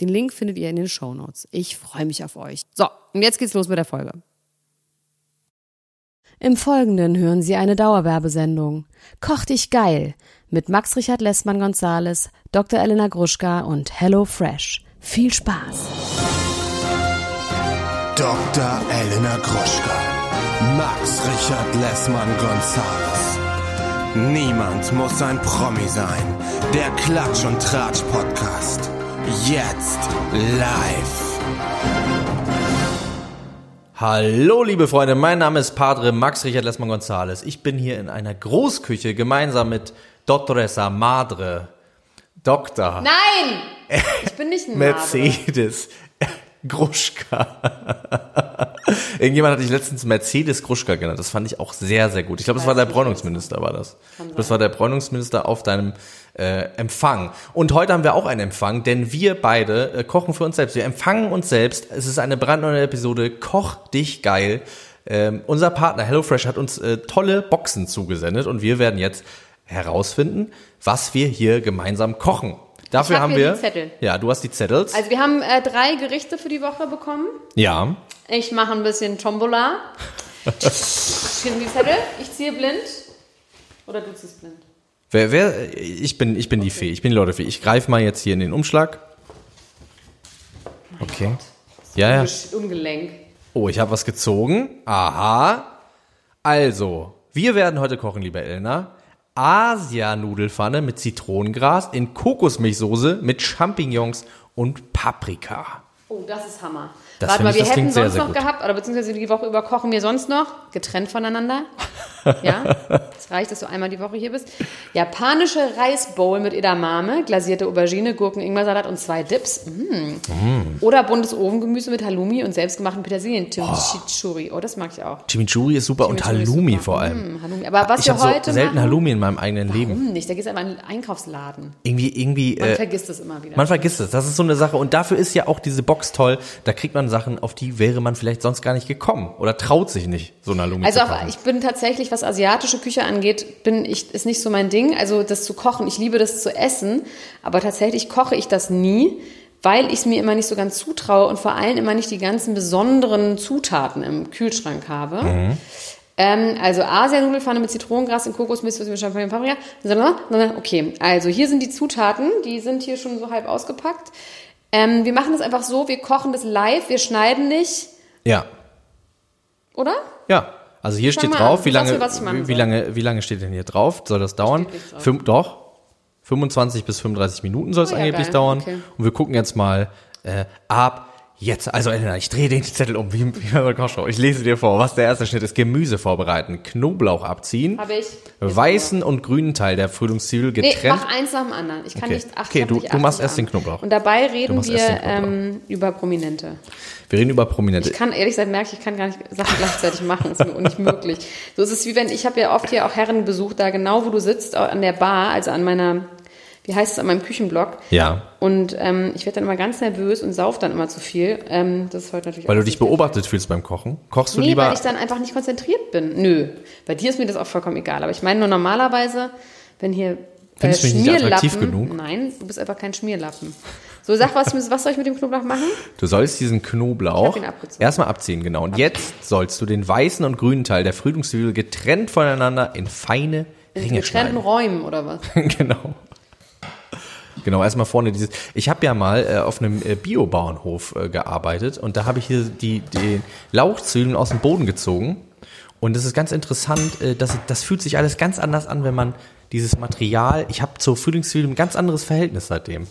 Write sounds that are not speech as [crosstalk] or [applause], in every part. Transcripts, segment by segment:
Den Link findet ihr in den Show Notes. Ich freue mich auf euch. So, und jetzt geht's los mit der Folge. Im Folgenden hören Sie eine Dauerwerbesendung. Koch dich geil mit Max Richard Lessmann Gonzales, Dr. Elena Gruschka und Hello Fresh. Viel Spaß. Dr. Elena Gruschka, Max Richard Lessmann Gonzales. Niemand muss ein Promi sein. Der Klatsch und Tratsch Podcast. Jetzt live. Hallo, liebe Freunde, mein Name ist Padre Max Richard Lessmann Gonzales. Ich bin hier in einer Großküche gemeinsam mit Dottoressa Madre, Doktor. Nein! [laughs] Ich bin nicht ein Mercedes Gruschka. [laughs] Irgendjemand hatte ich letztens Mercedes Gruschka genannt. Das fand ich auch sehr, sehr gut. Ich glaube, das war der Bräunungsminister, war das. Das war der Bräunungsminister auf deinem äh, Empfang. Und heute haben wir auch einen Empfang, denn wir beide äh, kochen für uns selbst. Wir empfangen uns selbst. Es ist eine brandneue Episode. Koch dich geil. Ähm, unser Partner HelloFresh hat uns äh, tolle Boxen zugesendet und wir werden jetzt herausfinden, was wir hier gemeinsam kochen. Dafür hab haben wir. die Zettel. Ja, du hast die Zettels. Also wir haben äh, drei Gerichte für die Woche bekommen. ja. Ich mache ein bisschen Tombola. [laughs] Hier sind die Zettel. Ich ziehe blind. Oder du ziehst blind. Wer, wer, ich bin, ich bin die Fee, ich bin die Leute-Fee. Ich greife mal jetzt hier in den Umschlag. Okay. Ja, ja. Ungelenk. Oh, ich habe was gezogen. Aha. Also, wir werden heute kochen, liebe Elna. Asia-Nudelfanne mit Zitronengras in Kokosmilchsoße mit Champignons und Paprika. Oh, das ist Hammer. Das Warte mal, ich, wir hätten sehr, sonst sehr noch gut. gehabt, oder beziehungsweise die Woche über kochen wir sonst noch, getrennt voneinander. [laughs] Ja, es reicht, dass du einmal die Woche hier bist. Japanische Reisbowl mit Edamame, glasierte Aubergine, Gurken, Ingwersalat und zwei Dips. Mm. Oder buntes Ofengemüse mit Halloumi und selbstgemachten Petersilien. Chimichurri. Oh, das mag ich auch. Chimichurri ist super und Chimichurri ist Halloumi super. vor allem. Mm, Halloumi. Aber was Ich wir habe so heute selten machen, Halloumi in meinem eigenen Leben. Warum nicht? Da geht es einfach in einen Einkaufsladen. Irgendwie, irgendwie. Man äh, vergisst es immer wieder. Man vergisst es. Das ist so eine Sache. Und dafür ist ja auch diese Box toll. Da kriegt man Sachen, auf die wäre man vielleicht sonst gar nicht gekommen. Oder traut sich nicht, so eine Halloumi Also zu kochen. ich bin tatsächlich, was asiatische Küche angeht, bin ich, ist nicht so mein Ding. Also das zu kochen, ich liebe das zu essen, aber tatsächlich koche ich das nie, weil ich es mir immer nicht so ganz zutraue und vor allem immer nicht die ganzen besonderen Zutaten im Kühlschrank habe. Mhm. Ähm, also Asianudelfanne mit Zitronengras und Kokosmilch mit Champagner und Paprika. Okay, also hier sind die Zutaten, die sind hier schon so halb ausgepackt. Ähm, wir machen das einfach so, wir kochen das live, wir schneiden nicht, ja. oder? Ja. Also hier Fang steht drauf, an. wie lange, wie, wie lange, wie lange steht denn hier drauf? Soll das dauern? Fünf, doch. 25 bis 35 Minuten soll es Oh ja, angeblich geil. dauern. Okay. Und wir gucken jetzt mal äh, ab jetzt. Also Elena, ich drehe den Zettel um, wie, wie bei der Kochshow. Ich lese dir vor, was der erste Schritt ist. Gemüse vorbereiten, Knoblauch abziehen, Habe ich. weißen und grünen Teil der Frühlingszwiebel Nee, getrennt. mach eins nach dem anderen. Ich kann Okay. nicht acht. Okay, du- du machst erst den. Knoblauch. Und dabei reden wir ähm, über Prominente. wir reden über Prominente. Ich kann ehrlich gesagt merke ich, ich kann gar nicht Sachen gleichzeitig machen. Das ist mir nicht möglich. So ist es wie wenn ich habe ja oft hier auch Herrenbesuch da genau, wo du sitzt, an der Bar, also an meiner, wie heißt es, an meinem Küchenblock. Ja. Und ähm, ich werde dann immer ganz nervös und sauf dann immer zu viel. Ähm, das ist heute natürlich Weil du dich beobachtet fühlst beim Kochen. Kochst du Nee, lieber weil ich dann einfach nicht konzentriert bin. Nö. Bei dir ist mir das auch vollkommen egal. Aber ich meine nur normalerweise, wenn hier äh, Findest du mich nicht attraktiv genug? Nein, du bist einfach kein Schmierlappen. So, sag, was, was soll ich mit dem Knoblauch machen? Du sollst diesen Knoblauch erstmal abziehen, genau. Und jetzt sollst du den weißen und grünen Teil der Frühlingszwiebel getrennt voneinander in feine In Ringe getrennten schneiden. Räumen oder was? [laughs] genau. Genau, erstmal vorne dieses. Ich habe ja mal äh, auf einem äh, Biobauernhof äh, gearbeitet und da habe ich hier die, die Lauchzwiebeln aus dem Boden gezogen. Und das ist ganz interessant, äh, das, das fühlt sich alles ganz anders an, wenn man dieses Material, ich habe zur Frühlingszwiebel ein ganz anderes Verhältnis seitdem.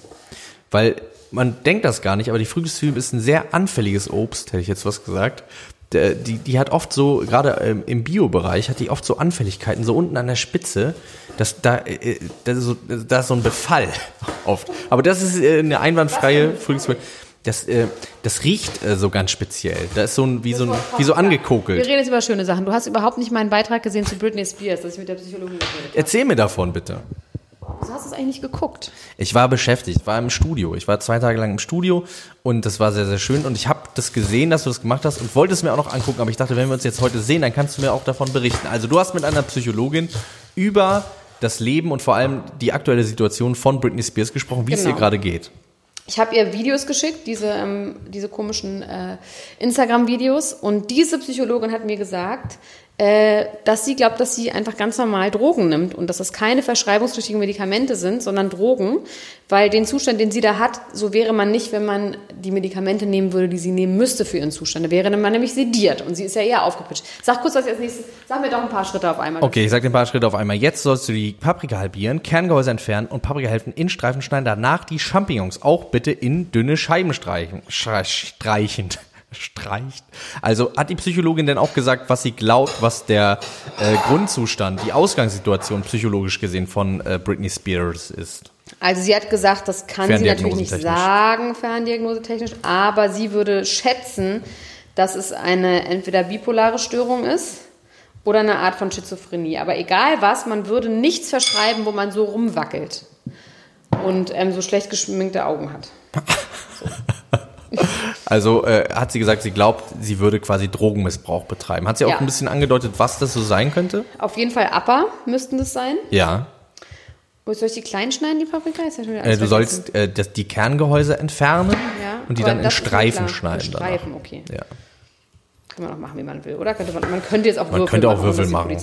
Weil man denkt das gar nicht, aber die Frühlingszwiebel ist ein sehr anfälliges Obst, hätte ich jetzt was gesagt. Der- die, die hat oft so, gerade ähm, im Bio-Bereich, hat die oft so Anfälligkeiten, so unten an der Spitze, dass da, äh, das ist so, da ist so ein Befall [laughs] oft. Aber das ist äh, eine einwandfreie Frühlingsmilch. Das, äh, das riecht äh, so ganz speziell. Da ist so ein, wie so, ein, wie so Wir angekokelt. reden jetzt über schöne Sachen. Du hast überhaupt nicht meinen Beitrag gesehen zu Britney Spears, dass ich mit der Psychologin geredet habe. Erzähl mir davon, bitte. Du hast es eigentlich nicht geguckt. Ich war beschäftigt, war im Studio. Ich war zwei Tage lang im Studio und das war sehr, sehr schön. Und ich habe das gesehen, dass du das gemacht hast und wollte es mir auch noch angucken. Aber ich dachte, wenn wir uns jetzt heute sehen, dann kannst du mir auch davon berichten. Also du hast mit einer Psychologin über das Leben und vor allem die aktuelle Situation von Britney Spears gesprochen, wie es Genau. ihr gerade geht. Ich habe ihr Videos geschickt, diese, ähm, diese komischen äh, Instagram-Videos. Und diese Psychologin hat mir gesagt, dass sie glaubt, dass sie einfach ganz normal Drogen nimmt und dass das keine verschreibungspflichtigen Medikamente sind, sondern Drogen, weil den Zustand, den sie da hat, so wäre man nicht, wenn man die Medikamente nehmen würde, die sie nehmen müsste für ihren Zustand. Da wäre man nämlich sediert und sie ist ja eher aufgepitcht. Sag kurz, was als nächstes, sag mir doch ein paar Schritte auf einmal. Okay, ich sag dir ein paar Schritte auf einmal. Jetzt sollst du die Paprika halbieren, Kerngehäuse entfernen und Paprikahälften in Streifen schneiden. Danach die Champignons auch bitte in dünne Scheiben streichen. Streichend. Streicht. Also hat die Psychologin denn auch gesagt, was sie glaubt, was der äh, Grundzustand, die Ausgangssituation psychologisch gesehen von äh, Britney Spears ist? Also sie hat gesagt, das kann sie natürlich nicht sagen, ferndiagnosetechnisch, aber sie würde schätzen, dass es eine entweder bipolare Störung ist oder eine Art von Schizophrenie. Aber egal was, man würde nichts verschreiben, wo man so rumwackelt und ähm, so schlecht geschminkte Augen hat. [laughs] Also äh, hat sie gesagt, sie glaubt, sie würde quasi Drogenmissbrauch betreiben. Hat sie auch Ja. ein bisschen angedeutet, was das so sein könnte? Auf jeden Fall Upper müssten das sein. Ja. Wo soll ich die klein schneiden, die Paprika? Ist ja schon Äh, du sollst äh, das, die Kerngehäuse entfernen Ja, und die aber dann in mir Streifen schneiden. In danach. Streifen, okay. Ja. Kann man auch machen, wie man will, oder? Könnte man, man könnte jetzt auch Man Würfel könnte auch machen, Würfel machen.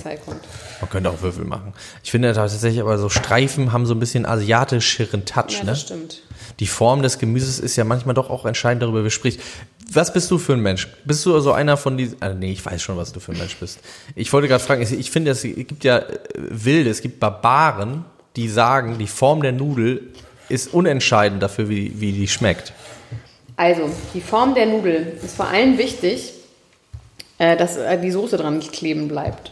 Man könnte auch Würfel machen. Ich finde tatsächlich aber so Streifen haben so ein bisschen asiatischeren Touch, Ja, ne? das stimmt. Die Form des Gemüses ist ja manchmal doch auch entscheidend darüber, wie spricht. Was bist du für ein Mensch? Bist du so einer von diesen, ah, nee, ich weiß schon, was du für ein Mensch bist. Ich wollte gerade fragen, ich, finde, es gibt ja äh, Wilde, es gibt Barbaren, die sagen, die Form der Nudel ist unentscheidend dafür, wie, wie die schmeckt. Also, die Form der Nudel ist vor allem wichtig, dass äh, die Soße dran nicht kleben bleibt.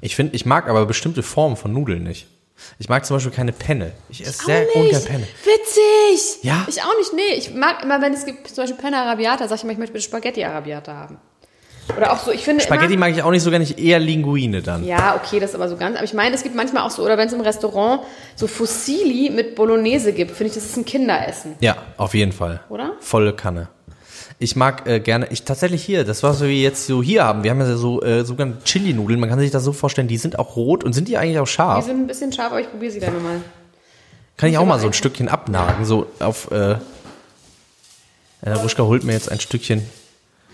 Ich finde, ich mag aber bestimmte Formen von Nudeln nicht. Ich mag zum Beispiel keine Penne. Ich esse sehr ungern Penne. Witzig! Ja? Ich auch nicht, nee. Ich mag immer, wenn es gibt zum Beispiel Penne Arabiata, sag ich immer, ich möchte bitte Spaghetti Arabiata haben. Oder auch so, ich finde Spaghetti immer, mag ich auch nicht so gerne, ich eher Linguine dann. Ja, okay, das ist aber so ganz. Aber ich meine, es gibt manchmal auch so, oder wenn es im Restaurant so Fusilli mit Bolognese gibt, finde ich, das ist ein Kinderessen. Ja, auf jeden Fall. Oder? Volle Kanne. Ich mag äh, gerne, ich tatsächlich hier, das was wir jetzt so hier haben, wir haben ja so äh, sogenannte Chili-Nudeln, man kann sich das so vorstellen, die sind auch rot und sind die eigentlich auch Die scharf? sind ein bisschen scharf, aber ich probiere sie dann mal. Kann ich auch mal so ein Stückchen abnagen, so auf, äh, äh, Ruschka holt mir jetzt ein Stückchen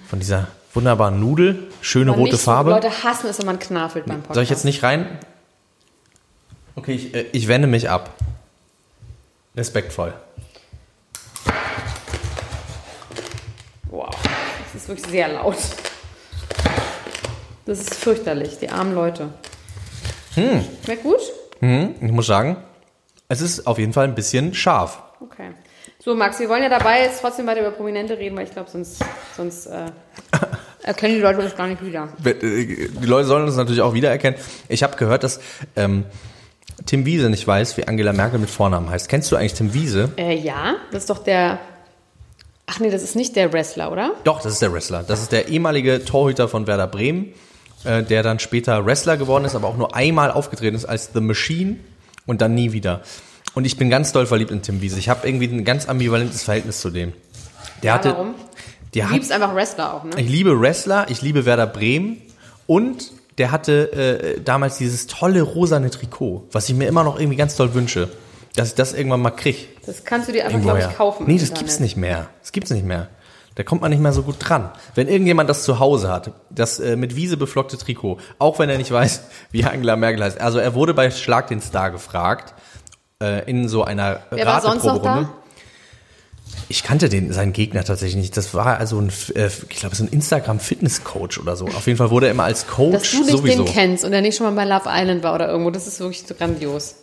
von dieser wunderbaren Nudel, schöne Aber rote nicht Farbe. Leute hassen es, wenn man knafelt beim Podcast. Soll ich jetzt nicht rein? Okay, ich, äh, ich wende mich ab. Respektvoll. Wow, das ist wirklich sehr laut. Das ist fürchterlich, die armen Leute. Hm. Schmeckt gut? Hm, ich muss sagen, es ist auf jeden Fall ein bisschen scharf. Okay. So, Max, wir wollen ja dabei jetzt trotzdem weiter über Prominente reden, weil ich glaube, sonst, sonst äh, [laughs] erkennen die Leute uns gar nicht wieder. Die Leute sollen uns natürlich auch wiedererkennen. Ich habe gehört, dass ähm, Tim Wiese nicht weiß, wie Angela Merkel mit Vornamen heißt. Kennst du eigentlich Tim Wiese? Äh, ja, das ist doch der. Ach nee, das ist nicht der Wrestler, oder? Doch, das ist der Wrestler. Das ist der ehemalige Torhüter von Werder Bremen, äh, der dann später Wrestler geworden ist, aber auch nur einmal aufgetreten ist als The Machine und dann nie wieder. Und ich bin ganz doll verliebt in Tim Wiese. Ich habe irgendwie ein ganz ambivalentes Verhältnis zu dem. Der Ja, hatte, warum? Der Du hat, liebst einfach Wrestler auch, ne? ich liebe Wrestler, ich liebe Werder Bremen und der hatte äh, damals dieses tolle rosane Trikot, was ich mir immer noch irgendwie ganz toll wünsche, dass ich das irgendwann mal krieg. Das kannst du dir einfach, glaube ich, kaufen. Nee, das Internet. gibt's nicht mehr. Das gibt's nicht mehr. Da kommt man nicht mehr so gut dran. Wenn irgendjemand das zu Hause hat, das äh, mit Wiese beflockte Trikot, auch wenn er nicht weiß, [laughs] wie Angela Merkel heißt. Also er wurde bei Schlag den Star gefragt, äh, in so einer Wer war sonst noch da? Ich kannte den, seinen Gegner tatsächlich nicht. Das war also ein, äh, ich glaube, so ein Instagram-Fitness-Coach oder so. Auf jeden Fall wurde er immer als Coach Dass du nicht sowieso. den kennst und der nicht schon mal bei Love Island war oder irgendwo, das ist wirklich so grandios.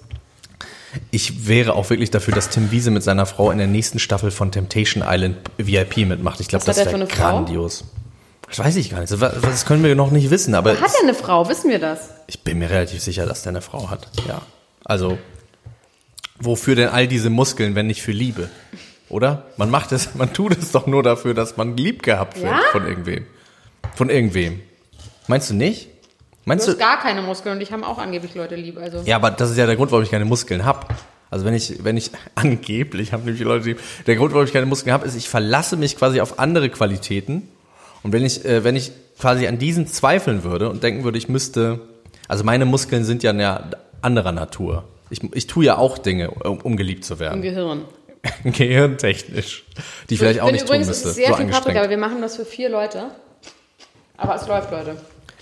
Ich wäre auch wirklich dafür, dass Tim Wiese mit seiner Frau in der nächsten Staffel von Temptation Island VIP mitmacht. Ich glaube, das er wäre eine Frau? grandios. Das weiß ich gar nicht. Das, das können wir noch nicht wissen, aber Hat er eine Frau? Wissen wir das? ich bin mir relativ sicher, dass der eine Frau hat. Ja. Also, wofür denn all diese Muskeln, wenn nicht für Liebe? Oder? Man macht es, [laughs] man tut es doch nur dafür, dass man lieb gehabt wird Ja? von irgendwem. Von irgendwem. Meinst du nicht? Meinst Du du? hast gar keine Muskeln und ich haben auch angeblich Leute lieb. Also. Ja, aber das ist ja der Grund, warum ich keine Muskeln hab. Also wenn ich, wenn ich [laughs] angeblich haben nämlich Leute lieb. Der Grund, warum ich keine Muskeln habe, ist, ich verlasse mich quasi auf andere Qualitäten. Und wenn ich, äh, wenn ich quasi an diesen zweifeln würde und denken würde, ich müsste, also meine Muskeln sind ja anderer Natur. Ich, ich tue ja auch Dinge, um, um geliebt zu Im werden. Gehirn. [laughs] Gehirntechnisch. Die ich vielleicht ich auch bin nicht tun müsste. sehr so viel Paprika, aber wir machen das für vier Leute. Aber es läuft, Leute.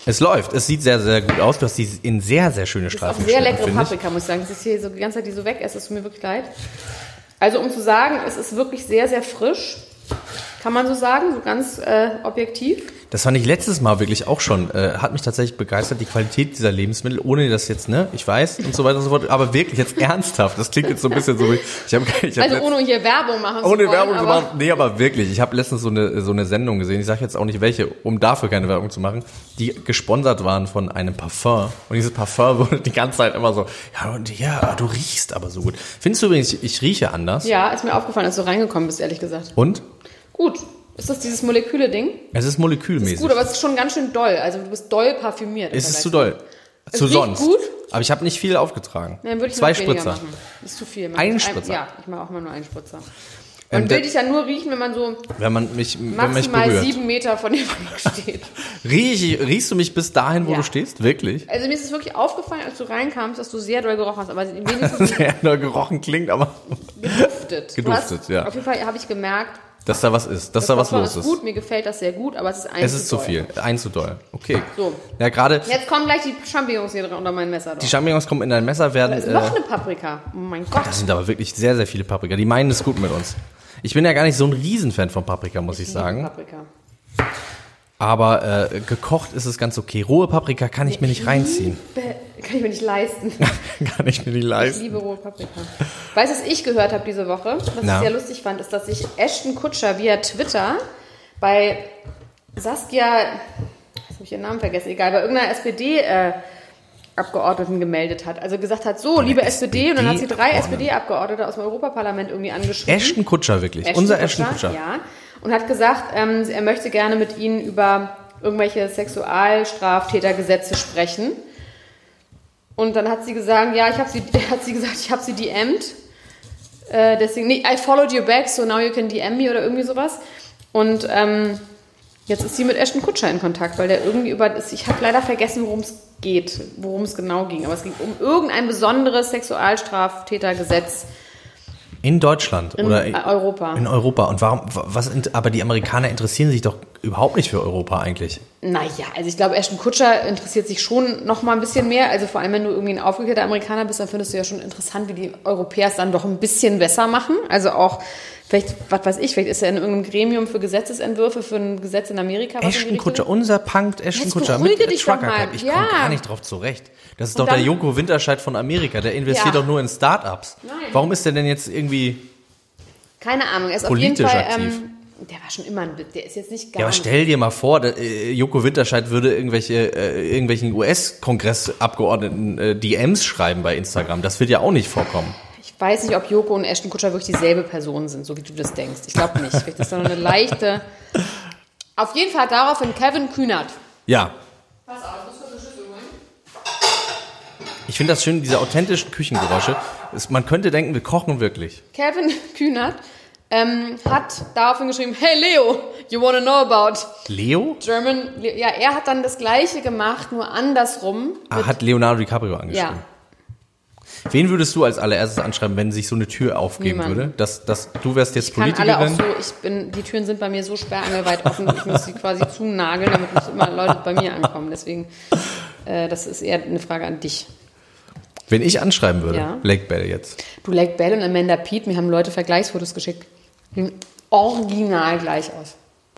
Es läuft. Es sieht sehr, sehr gut aus. Du hast die in sehr, sehr schöne Streifen sehr leckere. Paprika, muss ich sagen. Das ist hier so die ganze Zeit, die so weg ist. Es tut mir wirklich leid. Also um zu sagen, es ist wirklich sehr, sehr frisch. Kann man so sagen, so ganz äh, objektiv. Das fand ich letztes Mal wirklich auch schon, äh, hat mich tatsächlich begeistert, die Qualität dieser Lebensmittel, ohne das jetzt, ne, ich weiß und so weiter und so fort, aber wirklich jetzt [laughs] ernsthaft, das klingt jetzt so ein bisschen so wie, ich habe ich hab Also letzt- ohne hier Werbung machen zu ohne wollen, Werbung zu machen, nee, aber wirklich, ich habe letztens so eine, so eine Sendung gesehen, ich sage jetzt auch nicht welche, um dafür keine Werbung zu machen, die gesponsert waren von einem Parfum und dieses Parfum [laughs] wurde die ganze Zeit immer so, ja, und ja, du riechst aber so gut. Findest du übrigens, ich, ich rieche anders? Ja, ist mir aufgefallen, als du reingekommen bist, ehrlich gesagt. Und? Gut. Ist das dieses Moleküle-Ding? Es ist molekülmäßig. Gut, aber es ist schon ganz schön doll. Also du bist doll parfümiert. es ist zu doll. Es Zu sonst. gut? Aber ich habe nicht viel aufgetragen. Dann würde ich Zwei Spritzer. machen. Das ist zu viel. Man Ein Spritzer? ja, ich mache auch mal nur einen Spritzer. Ähm, Man der- will dich ja nur riechen, wenn man so Wenn man mich, wenn mich maximal sieben Meter von dem steht. Riech, riechst du mich bis dahin, wo Ja. du stehst? Wirklich? Also mir ist es wirklich aufgefallen, als du reinkamst, dass du sehr doll gerochen hast, aber wenigstens [laughs] Sehr nur gerochen klingt, aber [laughs] geduftet. Du Geduftet, hast, ja. Auf jeden Fall habe ich gemerkt, dass da was ist, dass das da was los ist gut, mir gefällt das sehr gut, aber es ist ein Es ist zu doll. viel. Ein zu doll. Okay. So. Ja, gerade Jetzt kommen gleich die Champignons hier unter mein Messer. die Drauf. Champignons kommen in dein Messer, werden. Da ist Äh, noch eine Paprika. Oh mein Gott. das sind aber wirklich sehr, sehr viele Paprika. Die meinen es gut mit uns. Ich bin ja gar nicht so ein Riesenfan von Paprika, muss ich, sagen. Paprika. Aber äh, gekocht ist es ganz okay. Rohe Paprika kann ich mir nicht reinziehen. [laughs] Kann ich mir nicht leisten. [laughs] kann ich mir nicht Ich leisten. liebe rohe Paprika. Weißt du, was ich gehört habe diese Woche? Was Na? ich sehr lustig fand, ist, dass sich Ashton Kutscher via Twitter bei Saskia, jetzt habe ich ihren Namen vergessen, egal, bei irgendeiner SPD äh, Abgeordneten gemeldet hat. Also gesagt hat, so, liebe SPD, und dann hat sie drei SPD-Abgeordnete. Aus dem Europaparlament irgendwie angeschrieben. Ashton Kutscher wirklich. Unser Ashton Kutscher. Ja. Und hat gesagt, ähm, er möchte gerne mit Ihnen über irgendwelche Sexualstraftätergesetze sprechen. Und dann hat sie gesagt, ja, ich habe sie, [laughs] hat sie gesagt, ich habe sie DM'd. Äh, deswegen, nee, I followed you back, so now you can DM me oder irgendwie sowas. Und ähm, jetzt ist sie mit Ashton Kutscher in Kontakt, weil der irgendwie über, ich habe leider vergessen, worum es geht, worum es genau ging. Aber es ging um irgendein besonderes Sexualstraftätergesetz In Deutschland in oder äh, Europa. in Europa. Und warum, was, aber die Amerikaner interessieren sich doch überhaupt nicht für Europa eigentlich. Naja, also ich glaube, Ashton Kutscher interessiert sich schon noch mal ein bisschen mehr. Also vor allem, wenn du irgendwie ein aufgeklärter Amerikaner bist, dann findest du ja schon interessant, wie die Europäer es dann doch ein bisschen besser machen. Also auch, vielleicht, was weiß ich, vielleicht ist er in irgendeinem Gremium für Gesetzesentwürfe für ein Gesetz in Amerika. was Ashton Kutscher, unser Punkt Ashton Kutscher beruhige mit dich doch Trucker mal. Cap. Ich Ja. komme gar nicht drauf zurecht. Das ist Und doch der dann- Joko Winterscheid von Amerika. Der investiert Ja. doch nur in Startups. Warum ist der denn jetzt irgendwie? Keine Ahnung, er ist auf jeden Politisch Fall. aktiv. Ähm, der war schon immer ein Witz. Der ist jetzt nicht gar Ja, aber stell dir mal vor, der, äh, Joko Winterscheid würde irgendwelche äh, irgendwelchen US-Kongressabgeordneten äh, DMs schreiben bei Instagram. Das wird ja auch nicht vorkommen. Ich weiß nicht, ob Joko und Ashton Kutscher wirklich dieselbe Person sind, so wie du das denkst. Ich glaube nicht. Vielleicht ist da noch eine leichte. Auf jeden Fall daraufhin Kevin Kühnert. Ja, Pass auf, ich muss kurz eine Schüssel holen. ich finde das schön, diese authentischen Küchengeräusche. Es, man könnte denken, wir kochen wirklich. Kevin [laughs] Kühnert ähm, hat daraufhin geschrieben, hey Leo, you wanna know about Leo? German... Ja, er hat dann das Gleiche gemacht, nur andersrum. Ah, hat Leonardo DiCaprio angeschrieben. Ja, Wen würdest du als allererstes anschreiben, wenn sich so eine Tür aufgeben Niemanden. würde? Dass, dass du wärst jetzt ich kann alle auch Politikerin. so, ich bin, die Türen sind bei mir so sperrangelweit offen, ich muss sie quasi zunageln, damit nicht immer Leute bei mir ankommen. Deswegen, äh, das ist eher eine Frage an dich. Wenn ich anschreiben würde, Ja. Blake Bell jetzt. Du, Lake Bell und Amanda Pete, mir haben Leute Vergleichsfotos geschickt. Die original gleich aus.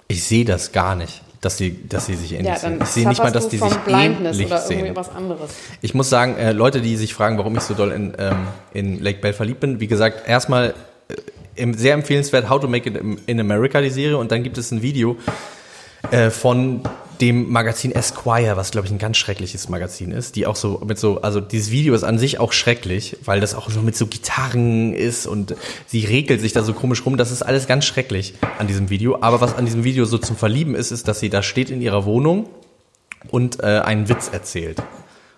Ich sehe das gar nicht, dass sie, dass sie sich ähnlich Ja, sehen. Ich sehe nicht mal, dass die sich Blindness ähnlich oder sehen. was anderes. Ich muss sagen, äh, Leute, die sich fragen, warum ich so doll in, ähm, in Lake Bell verliebt bin, wie gesagt, erstmal äh, sehr empfehlenswert How to Make It in America, die Serie, und dann gibt es ein Video, äh, von dem Magazin Esquire, was glaube ich ein ganz schreckliches Magazin ist, die auch so mit so, also dieses Video ist an sich auch schrecklich, weil das auch so mit so Gitarren ist und sie regelt sich da so komisch rum. Das ist alles ganz schrecklich an diesem Video. Aber was an diesem Video so zum Verlieben ist, ist, dass sie da steht in ihrer Wohnung und äh, einen Witz erzählt.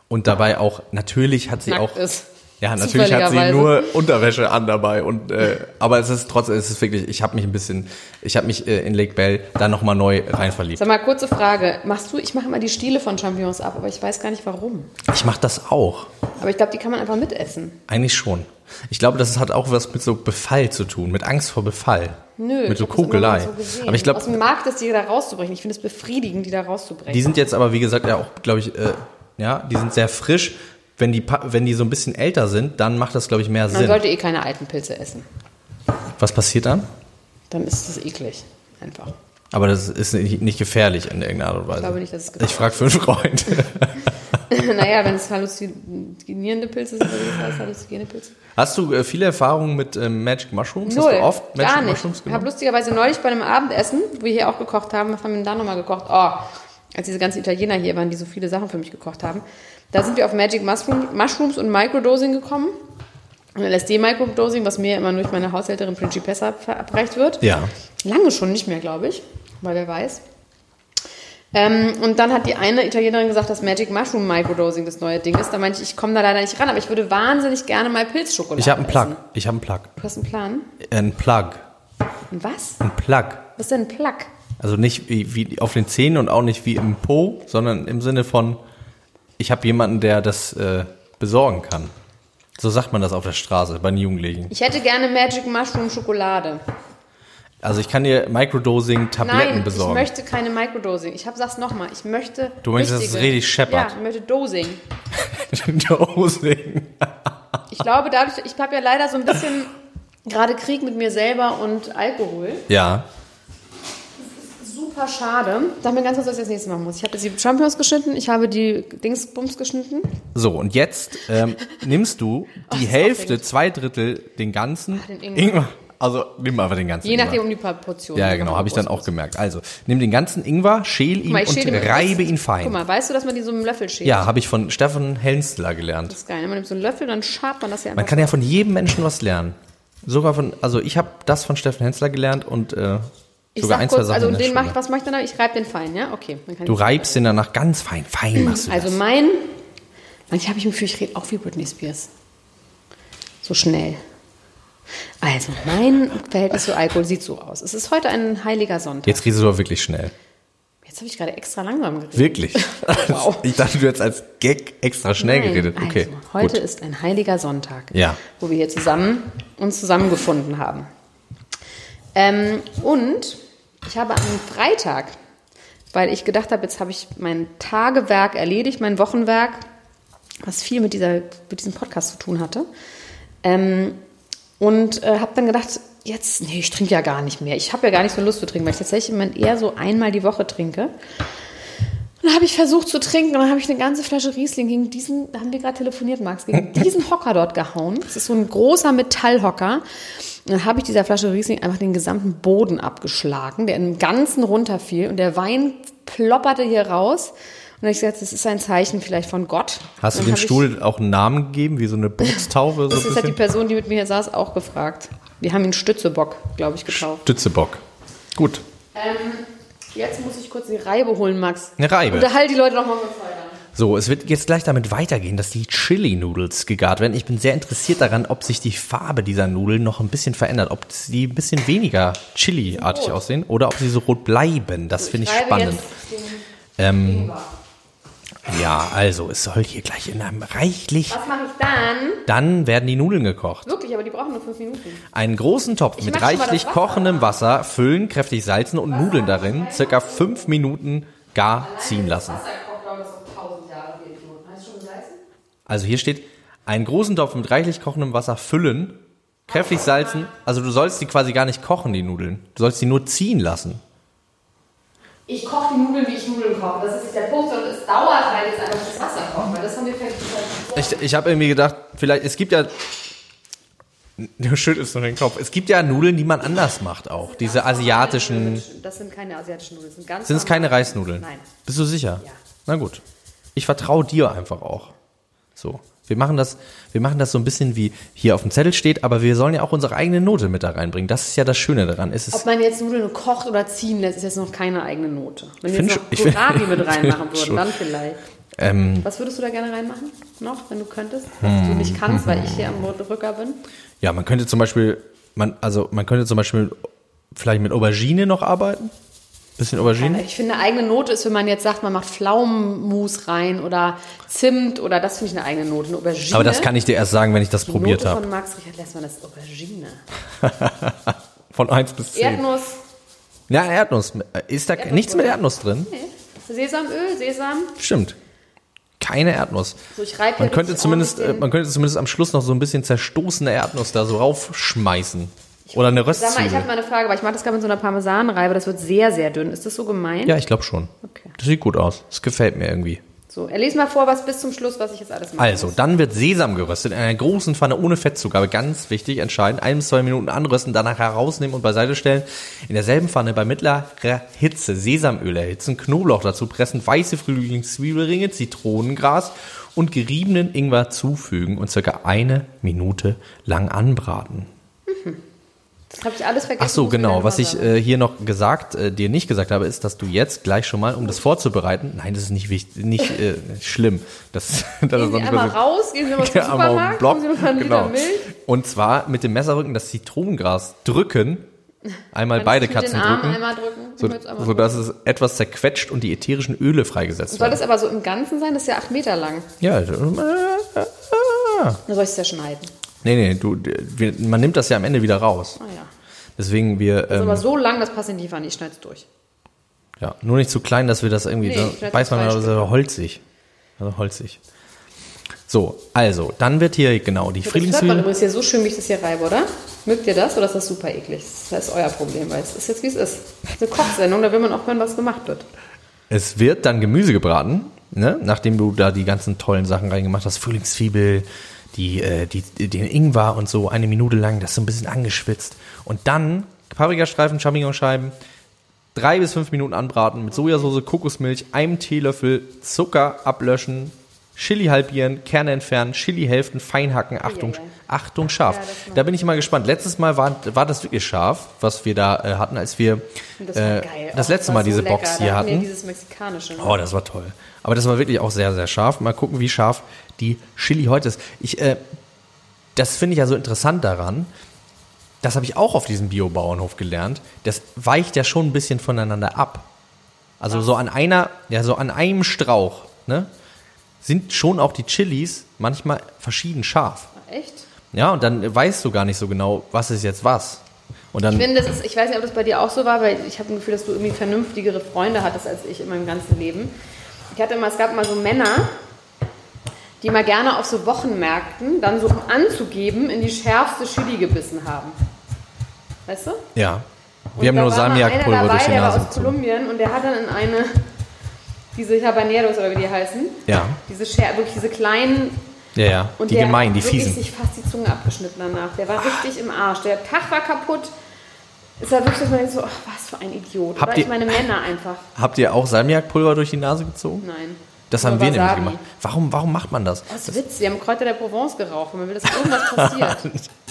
Und dabei auch, natürlich hat sie Nackt auch. ist. Ja, natürlich hat sie nur Unterwäsche an dabei und äh, aber es ist trotzdem, es ist wirklich, ich habe mich ein bisschen, ich habe mich äh, in Lake Bell da noch mal neu rein verliebt. Sag mal, kurze Frage. Machst du, ich mache immer die Stiele von Champignons ab, aber ich weiß gar nicht warum. Ich mache das auch, Aber ich glaube, die kann man einfach mitessen. eigentlich schon. Ich glaube, das hat auch was mit so Befall zu tun, mit Angst vor Befall, Nö. mit so Kokelei. mal so aber ich glaube, Aus dem Markt ist die da rauszubrechen. Ich finde es befriedigend, die da rauszubrechen. die sind jetzt aber wie gesagt ja auch, glaube ich, äh, ja, die sind sehr frisch. Wenn die wenn die so ein bisschen älter sind, dann macht das glaube ich mehr man Sinn. sollte eh keine alten Pilze essen. Was passiert dann? Dann ist das eklig. Einfach. Aber das ist nicht, gefährlich in irgendeiner Art und Weise. glaube nicht, dass es ich gefährlich frage für einen Freund. [laughs] naja, wenn es halluzinierende Pilze sind, das heißt, halluzinierende Pilze. Hast du äh, viele Erfahrungen mit ähm, Magic Mushrooms? Hast Null, du oft Magic gar nicht. Mushrooms Ich habe genommen? lustigerweise neulich bei einem Abendessen, wo wir hier auch gekocht haben, was haben wir denn da nochmal gekocht? Oh, als diese ganzen Italiener hier waren, die so viele Sachen für mich gekocht haben. Da sind wir auf Magic Mushroom, Mushrooms und Microdosing gekommen. Und LSD-Microdosing, was mir immer durch meine Haushälterin Principessa verabreicht wird. Ja. Lange schon nicht mehr, glaube ich, weil wer weiß. Ähm, und dann hat die eine Italienerin gesagt, dass Magic Mushroom Microdosing das neue Ding ist. Da meinte ich, ich komme da leider nicht ran, aber ich würde wahnsinnig gerne mal Pilzschokolade Ich habe einen Plug. essen. Ich habe einen Plug. Du hast einen Plan? Ein Plug. Und was? Ein Plug. Was ist denn ein Plug? Also nicht wie, wie auf den Zähnen und auch nicht wie im Po, sondern im Sinne von, ich habe jemanden, der das äh, besorgen kann. So sagt man das auf der Straße bei den Jugendlichen. Ich hätte gerne Magic Mushroom Schokolade. Also ich kann dir Microdosing-Tabletten Nein, besorgen. ich möchte keine Microdosing. Ich hab, sag's nochmal, ich möchte. Du möchtest, dass es richtige- richtig scheppert. Ja, ich möchte Dosing. [laughs] Dosing. Ich glaube, dadurch, ich habe ja leider so ein bisschen gerade Krieg mit mir selber und Alkohol. Ja. Super schade. Sag mir ganz kurz, was ich als nächstes machen muss. Ich habe jetzt die Champions geschnitten, ich habe die Dingsbums geschnitten. So, und jetzt ähm, [laughs] nimmst du die das ist Hälfte, zwei Drittel, den ganzen den Ingwer. Also nimm einfach den ganzen Je nachdem Ingwer. um die Proportion. Ja, genau, habe ich dann auch gemerkt. Also, nimm den ganzen Ingwer, schäl ihn mal, und schäle den- reibe ihn fein. Guck mal, weißt du, dass man die so mit einem Löffel schält? Ja, habe ich von Stefan Hensler gelernt. Das ist geil. ne? Man nimmt so einen Löffel, dann schabt man das ja Man kann ja von jedem Menschen was lernen. Sogar von, also ich habe das von Stefan Hensler gelernt und äh, ich sogar sag ein, zwei kurz, Sachen also den mach ich, was mache ich dann da? Ich reibe den fein, ja? Okay. Du reibst den danach ganz fein. Fein machst du Also das. mein, manchmal habe ich mir Gefühl, ich rede auch wie Britney Spears. So schnell. Also, mein Verhältnis zu Alkohol sieht so aus. Es ist heute ein heiliger Sonntag. Jetzt redest du aber wirklich schnell. Jetzt habe ich gerade extra langsam geredet. Wirklich. [laughs] Wow. [laughs] Ich dachte, du hättest als Gag extra schnell Nein, geredet. Okay. Also, heute gut. ist ein heiliger Sonntag, Ja. wo wir hier zusammen uns zusammengefunden haben. Ähm, und ich habe am Freitag, weil ich gedacht habe, jetzt habe ich mein Tagewerk erledigt, mein Wochenwerk, was viel mit, dieser, mit diesem Podcast zu tun hatte. Ähm, und äh, habe dann gedacht, jetzt, nee, ich trinke ja gar nicht mehr. Ich habe ja gar nicht so Lust zu trinken, weil ich tatsächlich im Moment eher so einmal die Woche trinke. Und dann habe ich versucht zu trinken und dann habe ich eine ganze Flasche Riesling gegen diesen, da haben wir gerade telefoniert, Max, gegen [laughs] diesen Hocker dort gehauen. Das ist so ein großer Metallhocker. Und dann habe ich dieser Flasche Riesling einfach den gesamten Boden abgeschlagen, der im Ganzen runterfiel und der Wein plopperte hier raus. Und dann habe ich gesagt, das ist ein Zeichen vielleicht von Gott. Hast du dem Stuhl auch einen Namen gegeben, wie so eine Bootstaufe? So Das ein ist halt die? Person, die mit mir hier saß, auch gefragt. Wir haben ihn Stützebock, glaube ich, getauft. Stützebock. Gut. Ähm, jetzt muss ich kurz die Reibe holen, Max. Eine Reibe. Unterhalte die Leute noch mal kurz weiter. So, es wird jetzt gleich damit weitergehen, dass die Chili-Noodles gegart werden. Ich bin sehr interessiert daran, ob sich die Farbe dieser Nudeln noch ein bisschen verändert. Ob sie ein bisschen weniger Chili-artig aussehen oder ob sie so rot bleiben. Das finde ich reibe spannend. Ähm. Ja, also, es soll hier gleich in einem reichlich. Was mache ich dann? Dann werden die Nudeln gekocht. Wirklich, aber die brauchen nur fünf Minuten. Einen großen Topf mit mal das reichlich Wasser. kochendem Wasser füllen, kräftig salzen und Nudeln darin circa fünf Minuten gar ziehen lassen. Wasser? Also hier steht, einen großen Topf mit reichlich kochendem Wasser füllen, kräftig salzen. Also du sollst die quasi gar nicht kochen, die Nudeln. Du sollst die nur ziehen lassen. Ich koche die Nudeln, wie ich Nudeln koche. Das ist nicht der Punkt, sondern es dauert halt jetzt einfach das Wasser kochen, weil das haben wir vielleicht Ich, ich habe irgendwie gedacht, vielleicht, es gibt ja, Du schüttelst nur den Kopf. Es gibt ja Nudeln, die man anders macht auch. Diese asiatischen. Das sind keine asiatischen Nudeln. Das sind ganz Sind es keine Reisnudeln? Nein. Bist du sicher? Ja. Na gut. Ich vertraue dir einfach auch. So. Wir machen das, wir machen das so ein bisschen wie hier auf dem Zettel steht, aber wir sollen ja auch unsere eigene Note mit da reinbringen. Das ist ja das Schöne daran. Es Ob man jetzt Nudeln kocht oder ziehen lässt, ist jetzt noch keine eigene Note. Wenn wir jetzt noch Kohlrabi mit reinmachen [laughs] würden, dann vielleicht. ähm, Was würdest du da gerne reinmachen? Noch, wenn du könntest? Was du nicht kannst, weil ich hier am Rücker bin? ja, man könnte zum Beispiel, man, also man könnte zum Beispiel vielleicht mit Aubergine noch arbeiten. Bisschen Aubergine. Ich finde, eine eigene Note ist, wenn man jetzt sagt, man macht Pflaumenmus rein oder Zimt oder das finde ich eine eigene Note. Eine Aubergine. Aber das kann ich dir erst sagen, wenn ich das Die probiert habe. von Max Richard Lessmann ist Aubergine. [laughs] Von 1 bis 10. Erdnuss, Ja, Erdnuss. Ist da Erdnuss nichts mit? Erdnuss drin? Sesamöl, Sesam. Stimmt. Keine Erdnuss. So, Man könnte zumindest, äh, man könnte zumindest am Schluss noch so ein bisschen zerstoßene Erdnuss da so raufschmeißen. Oder eine Sag mal, ich Röstzwiebel. habe mal eine Frage, weil ich mache das gerade mit so einer Parmesanreibe, das wird sehr, sehr dünn. Ist das so gemein? Ja, ich glaube schon. Okay. Das sieht gut aus. Das gefällt mir irgendwie. So, er liest mal vor, was bis zum Schluss, was ich jetzt alles mache. Also, dann wird Sesam geröstet in einer großen Pfanne ohne Fettzugabe. Ganz wichtig, entscheidend. Ein bis zwei Minuten anrösten, danach herausnehmen und beiseite stellen. In derselben Pfanne bei mittlerer Hitze Sesamöl erhitzen, Knoblauch dazu pressen, weiße Frühlingszwiebelringe, Zitronengras und geriebenen Ingwer zufügen und circa eine Minute lang anbraten. Das habe ich alles vergessen. Ach so, genau. Was ich äh, hier noch gesagt, äh, dir nicht gesagt habe, ist, dass du jetzt gleich schon mal, um das vorzubereiten, nein, das ist nicht wichtig, nicht äh, schlimm. Das, [laughs] das ist Gehen noch Sie nicht einmal mal so- raus, gehen Sie mal zum Ja, Supermarkt, Block. Sie noch mal einen Genau. Milch. Und zwar mit dem Messerrücken das Zitronengras drücken. Einmal Kannst beide Katzen Armen drücken. einmal drücken? So, einmal so dass es etwas zerquetscht und die ätherischen Öle freigesetzt Soll werden. das aber so im Ganzen sein? Das ist ja acht Meter lang. Ja, äh, Dann soll ich es ja schneiden. Nee, nee, du, wir, man nimmt das ja am Ende wieder raus. Ah ja. Deswegen wir, Das ist ähm, aber so lang, das passt in die Pfanne. Ich schneide es durch. ja, nur nicht zu klein, dass wir das irgendwie, Nee, da ich schneide weiß man, das ja holzig. Also holzig. So, also, dann wird hier, genau, die Das man Frühlingszwiebeln. übrigens hier so schön, wie ich das hier reibe, oder? Mögt ihr das oder ist das super eklig? Das ist euer Problem, weil es ist jetzt, wie es ist. Es ist eine Kochsendung, da will man auch hören, was gemacht wird. Es wird dann Gemüse gebraten, ne? nachdem du da die ganzen tollen Sachen reingemacht hast, Frühlingszwiebel, die, äh, die, den Ingwer und so, eine Minute lang, das so ein bisschen angeschwitzt. Und dann Paprikastreifen, Champignonscheiben, drei bis fünf Minuten anbraten mit Sojasauce, Kokosmilch, einem Teelöffel Zucker ablöschen, Chili halbieren, Kerne entfernen, Chili-Hälften fein hacken, Achtung. Achtung scharf. Ja, da bin ich mal gespannt. Letztes Mal war, war das wirklich scharf, was wir da äh, hatten, als wir das äh, das Oh, letzte Mal so diese lecker. Box Da hier hatten wir dieses mexikanische. Ne? Oh, das war toll. Aber das war wirklich auch sehr, sehr scharf. Mal gucken, wie scharf die Chili heute ist. Ich, äh, das finde ich ja so interessant daran. Das habe ich auch auf diesem Bio-Bauernhof gelernt. Das weicht ja schon ein bisschen voneinander ab. Also so an einer, ja, so an einem Strauch, ne, sind schon auch die Chilis manchmal verschieden scharf. Echt? Ja, und dann weißt du gar nicht so genau, was ist jetzt was. Und dann, Ich finde, das ist, ich weiß nicht, ob das bei dir auch so war, weil ich habe ein Gefühl, dass du irgendwie vernünftigere Freunde hattest als ich in meinem ganzen Leben. Ich hatte immer, es gab immer so Männer, die mal gerne auf so Wochenmärkten dann so um anzugeben in die schärfste Chili gebissen haben. Weißt du? ja, Und wir haben da nur mal Salmiakpulver durch die der war Nase aus. Kolumbien und der hat dann in eine, diese Habaneros oder wie die heißen, Ja, diese Scher wirklich diese kleinen ja, ja, und die der gemein, die hat wirklich fiesen. sich fast die Zunge abgeschnitten danach. Der war richtig im Arsch. Der Tag war kaputt. Es war wirklich, dass man denkt so, ach, was für ein Idiot. Habt Oder ihr- ich meine Männer einfach. Habt ihr auch Salmiakpulver durch die Nase gezogen? Nein. Das haben wir nämlich Wasabi. gemacht. Warum, warum macht man das? Das ist Witz, wir haben Kräuter der Provence geraucht und man will, dass irgendwas [laughs] passiert.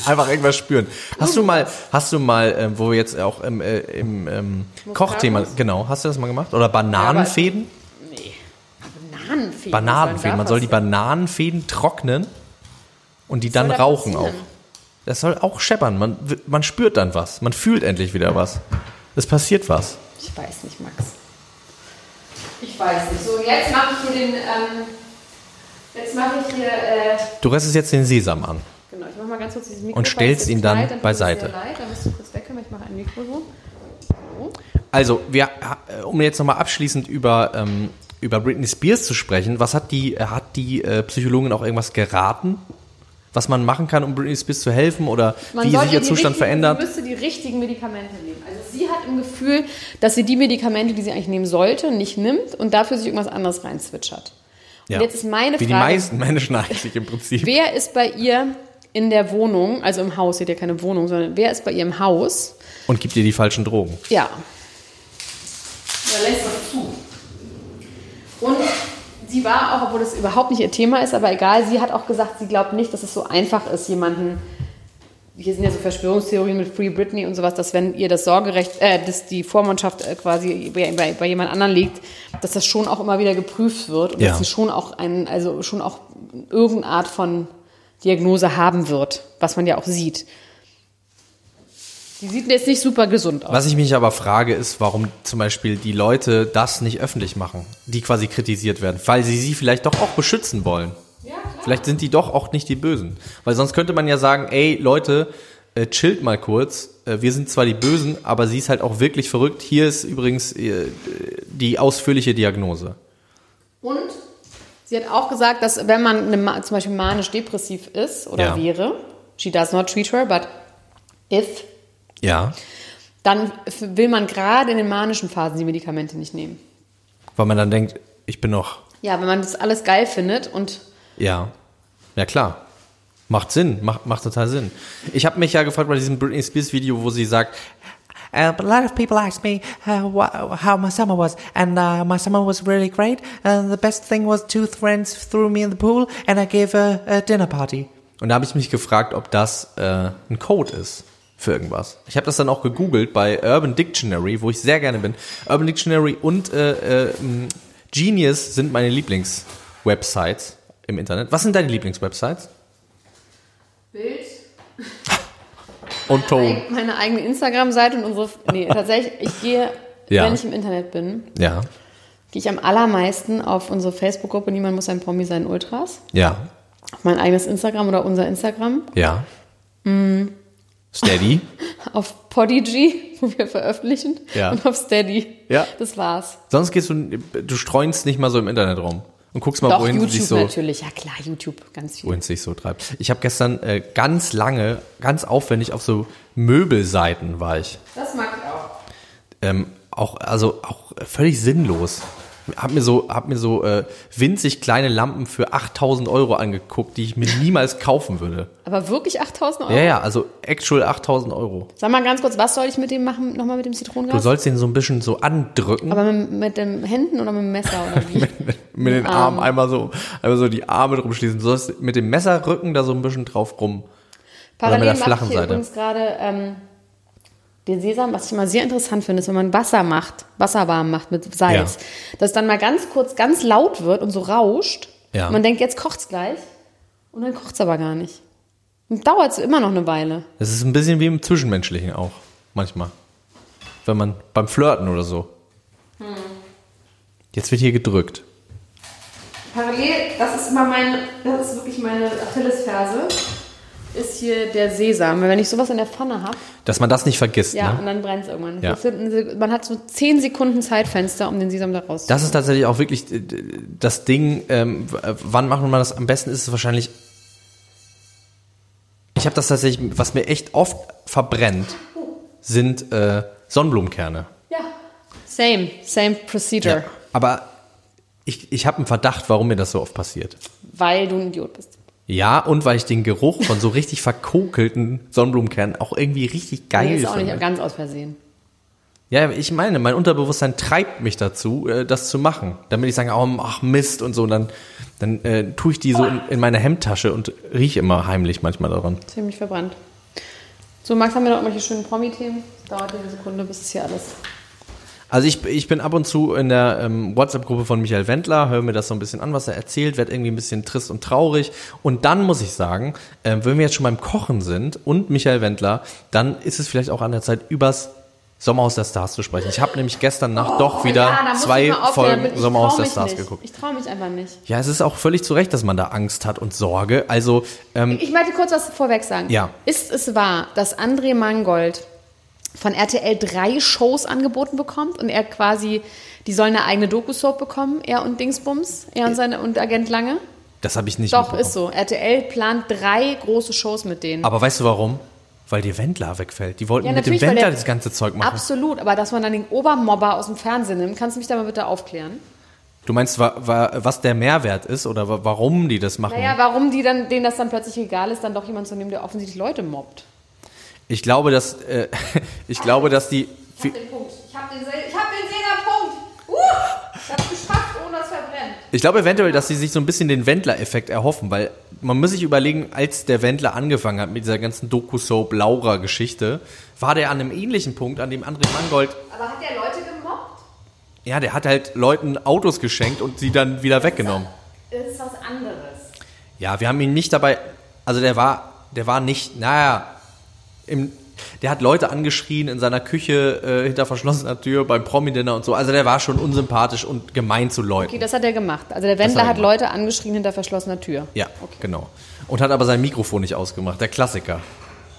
Einfach irgendwas spüren. Hast du mal, hast du mal, ähm, wo wir jetzt auch im, äh, im ähm, Kochthema, genau, hast du das mal gemacht? Oder Bananenfäden? nee. Bananenfee. Bananenfäden. Man soll die. Bananenfäden trocknen und die dann rauchen auch. Das soll auch scheppern. Man, man spürt dann was. Man fühlt endlich wieder was. Es passiert was. Ich weiß nicht, Max. Ich weiß nicht. So, jetzt mache ich hier den, ähm, jetzt mache ich hier, äh, Du restest jetzt den Sesam an. Genau, ich mache mal ganz kurz dieses Mikro. Und stellst ihn dann es beiseite. sehr leid, Da müsst du kurz wegkommen, ich mache ein Mikro so. Also, wir, äh, um jetzt nochmal abschließend über, ähm, über Britney Spears zu sprechen, was hat die, äh, hat die äh, Psychologin auch irgendwas geraten? Was man machen kann, um Britney Spears zu helfen oder Man wie sich ihr die Zustand richtigen- verändert? Sie müsste die richtigen Medikamente nehmen. Also sie hat im Gefühl, dass sie die Medikamente, die sie eigentlich nehmen sollte, nicht nimmt und dafür sich irgendwas anderes reinzwitschert. Und Ja. jetzt ist meine Wie die Frage, meisten Menschen eigentlich im Prinzip. wer ist bei ihr in der Wohnung, also im Haus, sie hat ja keine Wohnung, sondern wer ist bei ihr im Haus? Und gibt dir die falschen Drogen. Ja. Er lässt das zu. Und sie war auch, obwohl das überhaupt nicht ihr Thema ist, aber egal, sie hat auch gesagt, sie glaubt nicht, dass es so einfach ist, jemanden. Hier sind ja so Verschwörungstheorien mit Free Britney und sowas, dass wenn ihr das Sorgerecht, äh, dass die Vormundschaft äh, quasi bei, bei, bei jemand anderen liegt, dass das schon auch immer wieder geprüft wird und Ja. dass sie schon auch einen, also schon auch irgendeine Art von Diagnose haben wird, was man ja auch sieht. Die sieht jetzt nicht super gesund aus. Was ich mich aber frage, ist, warum zum Beispiel die Leute das nicht öffentlich machen, die quasi kritisiert werden, weil sie sie vielleicht doch auch beschützen wollen. Vielleicht sind die doch auch nicht die Bösen. Weil sonst könnte man ja sagen, ey Leute, äh, chillt mal kurz, äh, wir sind zwar die Bösen, aber sie ist halt auch wirklich verrückt. Hier ist übrigens äh, die ausführliche Diagnose. Und sie hat auch gesagt, dass wenn man eine, zum Beispiel manisch-depressiv ist oder Ja. wäre, she does not treat her, but if, Ja. dann will man gerade in den manischen Phasen die Medikamente nicht nehmen. Weil man dann denkt, ich bin noch, Ja, wenn man das alles geil findet und ja, ja klar. Macht Sinn, macht, macht total Sinn. Ich habe mich ja gefragt bei diesem Britney Spears Video, wo sie sagt, Uh, a lot of people asked me uh, how my summer was, and uh, my summer was really great. And the best thing was two friends threw me in the pool, and I gave a, a dinner party. Und da habe ich mich gefragt, ob das äh, ein Code ist für irgendwas. Ich habe das dann auch gegoogelt bei Urban Dictionary, wo ich sehr gerne bin. Urban Dictionary und äh, äh, Genius sind meine Lieblingswebsites im Internet. Was sind deine Lieblingswebsites? Bild, Und Ton. meine eigene Instagram-Seite und unsere. Nee, tatsächlich, ich gehe, Ja. wenn ich im Internet bin, Ja, gehe ich am allermeisten auf unsere Facebook-Gruppe Niemand muss ein Promi sein Ultras, ja, auf mein eigenes Instagram oder unser Instagram, ja. Mm. Steady. [laughs] auf Podigy, wo wir veröffentlichen, Ja. und auf Steady. Ja. Das war's. Sonst gehst du, du streunst nicht mal so im Internet rum und guckst mal, Doch, wohin YouTube sich so, natürlich. Ja klar, YouTube, ganz viel. wohin es sich so treibt. Ich habe gestern äh, ganz lange, ganz aufwendig auf so Möbelseiten war ich. Das mag ich auch. ähm, auch also auch völlig sinnlos. Hab mir so hab mir so äh, winzig kleine Lampen für 8000 Euro angeguckt, die ich mir niemals kaufen würde. Aber wirklich 8000 Euro? Ja ja, also actual 8000 Euro. Sag mal ganz kurz, was soll ich mit dem machen, nochmal mit dem Du Zitronengas? sollst den so ein bisschen so andrücken Aber mit, mit den Händen oder mit dem Messer oder [laughs] wie? mit den Armen einmal so einmal so die Arme drum schließen. Du sollst mit dem Messerrücken da so ein bisschen drauf rum. Parallel mit der mache flachen ich hier Seite. übrigens gerade ähm, den Sesam, was ich immer sehr interessant finde, ist, wenn man Wasser macht, Wasser warm macht mit Salz, dass dann mal ganz kurz ganz laut wird und so rauscht. Ja. Und man denkt, jetzt kocht's gleich. Und dann kocht's aber gar nicht. Und dauert immer noch eine Weile. Das ist ein bisschen wie im Zwischenmenschlichen auch manchmal. Wenn man beim Flirten oder so. Jetzt wird hier gedrückt. Parallel, das ist immer mein, das ist wirklich meine Achillesferse, ist hier der Sesam. Wenn ich sowas in der Pfanne habe, Dass man das nicht vergisst. ja, ne? und dann brennt es irgendwann. Ja. Sind- Man hat so 10 Sekunden Zeitfenster, um den Sesam da rauszuholen. Das ist tatsächlich auch wirklich äh, das Ding, ähm, äh, wann macht man das am besten, ist es wahrscheinlich. Ich habe das tatsächlich, was mir echt oft verbrennt, sind äh, Sonnenblumenkerne. Ja. Same, same procedure. Aber ich, ich habe einen Verdacht, warum mir das so oft passiert. Weil du ein Idiot bist. Ja, und weil ich den Geruch von so richtig verkokelten Sonnenblumenkernen auch irgendwie richtig geil Nee, ist auch finde. nicht ganz aus Versehen. Ja, ich meine, mein Unterbewusstsein treibt mich dazu, äh, das zu machen. Damit ich sage, oh, ach Mist und so, und dann, dann äh, tue ich die so in, in meine Hemdtasche und rieche immer heimlich manchmal daran. Ziemlich verbrannt. So, Max, haben wir noch irgendwelche schönen Promi-Themen? Dauert eine Sekunde, bis es hier alles. Also ich, ich bin ab und zu in der ähm, WhatsApp-Gruppe von Michael Wendler, höre mir das so ein bisschen an, was er erzählt, werde irgendwie ein bisschen trist und traurig. Und dann muss ich sagen, äh, wenn wir jetzt schon beim Kochen sind und Michael Wendler, dann ist es vielleicht auch an der Zeit, übers Sommerhaus der Stars zu sprechen. Ich habe nämlich gestern Nacht doch wieder Oh, Ja, zwei Folgen Sommerhaus der Stars nicht. geguckt. Ich traue mich einfach nicht. Ja, es ist auch völlig zu Recht, dass man da Angst hat und Sorge. Also, ähm, Ich möchte kurz was vorweg sagen. Ja. Ist es wahr, dass André Mangold von RTL drei Shows angeboten bekommt und er quasi, die sollen eine eigene Doku-Soap bekommen, er und Dingsbums, er und seine und Agent Lange? das habe ich nicht Doch, ist so. RTL plant drei große Shows mit denen. Aber weißt du warum? Weil dir Wendler wegfällt. Die wollten Ja, mit dem Wendler das ganze Zeug machen. Absolut, aber dass man dann den Obermobber aus dem Fernsehen nimmt, kannst du mich da mal bitte aufklären? Du meinst, wa, wa, was der Mehrwert ist oder wa, warum die das machen? Naja, warum die dann, denen das dann plötzlich egal ist, dann doch jemand zu nehmen, der offensichtlich Leute mobbt. Ich glaube, dass äh, [laughs] ich glaube, dass die Ich hab den Punkt. Ich hab den, ich hab den Sehner-Punkt. Uh, ich hab's geschafft, ohne dass verbrennt. Ich glaube eventuell, dass sie sich so ein bisschen den Wendler-Effekt erhoffen, weil man muss sich überlegen, als der Wendler angefangen hat mit dieser ganzen Doku-Soap Laura-Geschichte, war der an einem ähnlichen Punkt, an dem André Mangold, Aber hat der Leute gemobbt? ja, der hat halt Leuten Autos geschenkt und sie dann wieder weggenommen. Das ist was anderes. Ja, wir haben ihn nicht dabei, also der war, der war nicht, naja, im, der hat Leute angeschrien in seiner Küche äh, hinter verschlossener Tür beim Promi-Dinner und so, also der war schon unsympathisch und gemein zu Leuten. Okay, das hat er gemacht. Also der Wendler hat hat. Leute angeschrien hinter verschlossener Tür. Ja, genau. Und hat aber sein Mikrofon nicht ausgemacht, der Klassiker.